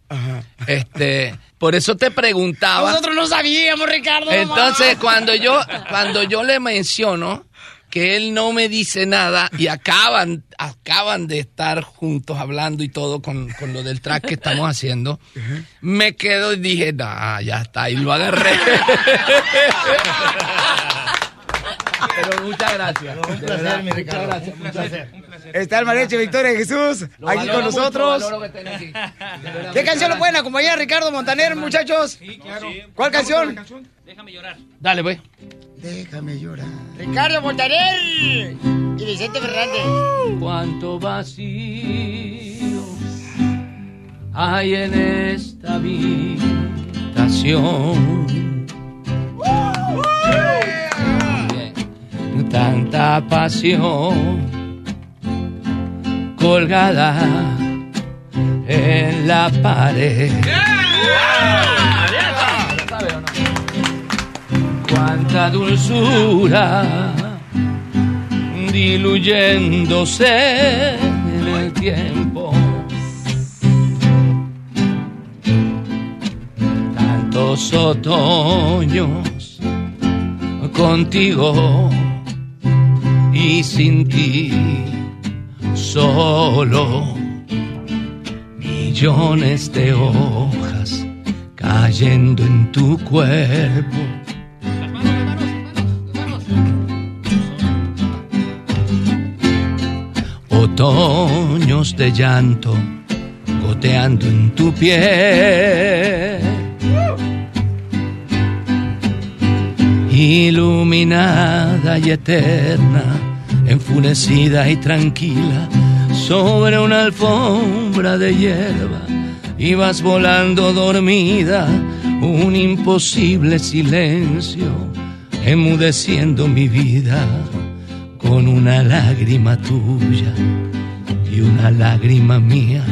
Este, por eso te preguntaba. Nosotros no sabíamos, Ricardo. Entonces, cuando yo, cuando yo le menciono que él no me dice nada y acaban, acaban de estar juntos hablando y todo con, con lo del track que estamos haciendo, me quedo y dije, nah, ya está, y lo agarré. Pero muchas gracias. un placer, verdad, mi Ricardo. Muchas gracias, Un placer. gracias. Está el mariachi Victoria Jesús Lo aquí con nosotros. que estén aquí. ¿Qué canción lo pueden acompañar, Ricardo Montaner, muchachos? ¿Cuál canción? Déjame llorar. Dale, pues. Déjame llorar. Ricardo Montaner y Vicente Fernández. Cuánto vacío hay en esta habitación. Tanta pasión colgada en la pared. Cuánta dulzura diluyéndose en el tiempo. Tantos otoños contigo y sin ti solo millones de hojas cayendo en tu cuerpo. Otoños de llanto goteando en tu piel. Iluminada y eterna, enfurecida y tranquila, sobre una alfombra de hierba, ibas volando dormida, un imposible silencio, enmudeciendo mi vida con una lágrima tuya y una lágrima mía.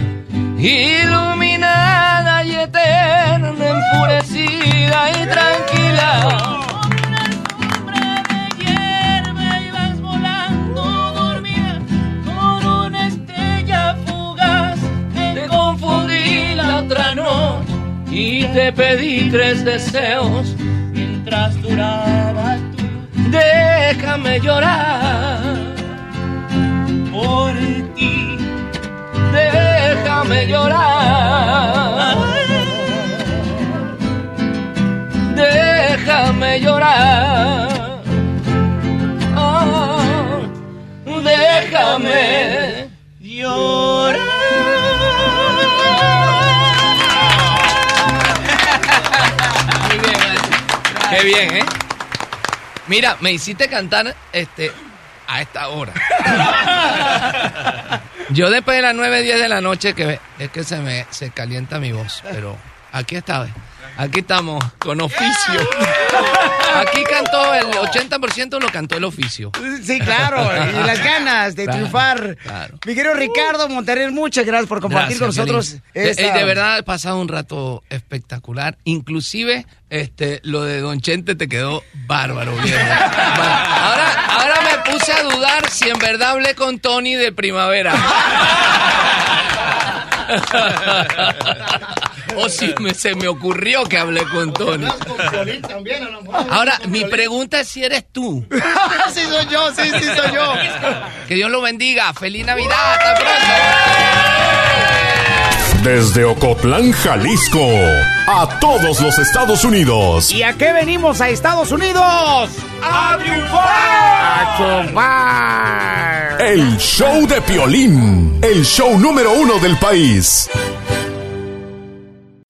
Iluminada y eterna, enfurecida y tranquila. Te pedí tres deseos. Mientras duraba Déjame llorar por ti. Déjame llorar. Déjame llorar. Ah, déjame Muy Qué bien, ¿eh? Mira, me hiciste cantar este a esta hora. Yo después de las 9, 10 de la noche que es que se me se calienta mi voz, pero aquí está, ¿ves? Aquí estamos con oficio. Aquí cantó el 80% lo cantó el oficio. Sí, claro, y las ganas de Claro, triunfar. claro. Mi querido Ricardo Montaner, muchas gracias por compartir Gracias, con nosotros. Esta- Eh, eh, de verdad he pasado un rato espectacular. Inclusive este lo de Don Chente te quedó bárbaro. Va- Ahora, ahora me puse a dudar si en verdad hablé con Tony de primavera. o si me- se me ocurrió que hablé con Tony. Ahora, mi pregunta es si eres tú. sí, soy yo, sí, sí, soy yo. Que Dios lo bendiga. Feliz Navidad. Hasta pronto. Desde Ocotlán, Jalisco, a todos los Estados Unidos. ¿Y a qué venimos a Estados Unidos? ¡A triunfar! ¡A triunfar! El show de Piolín, el show número uno del país.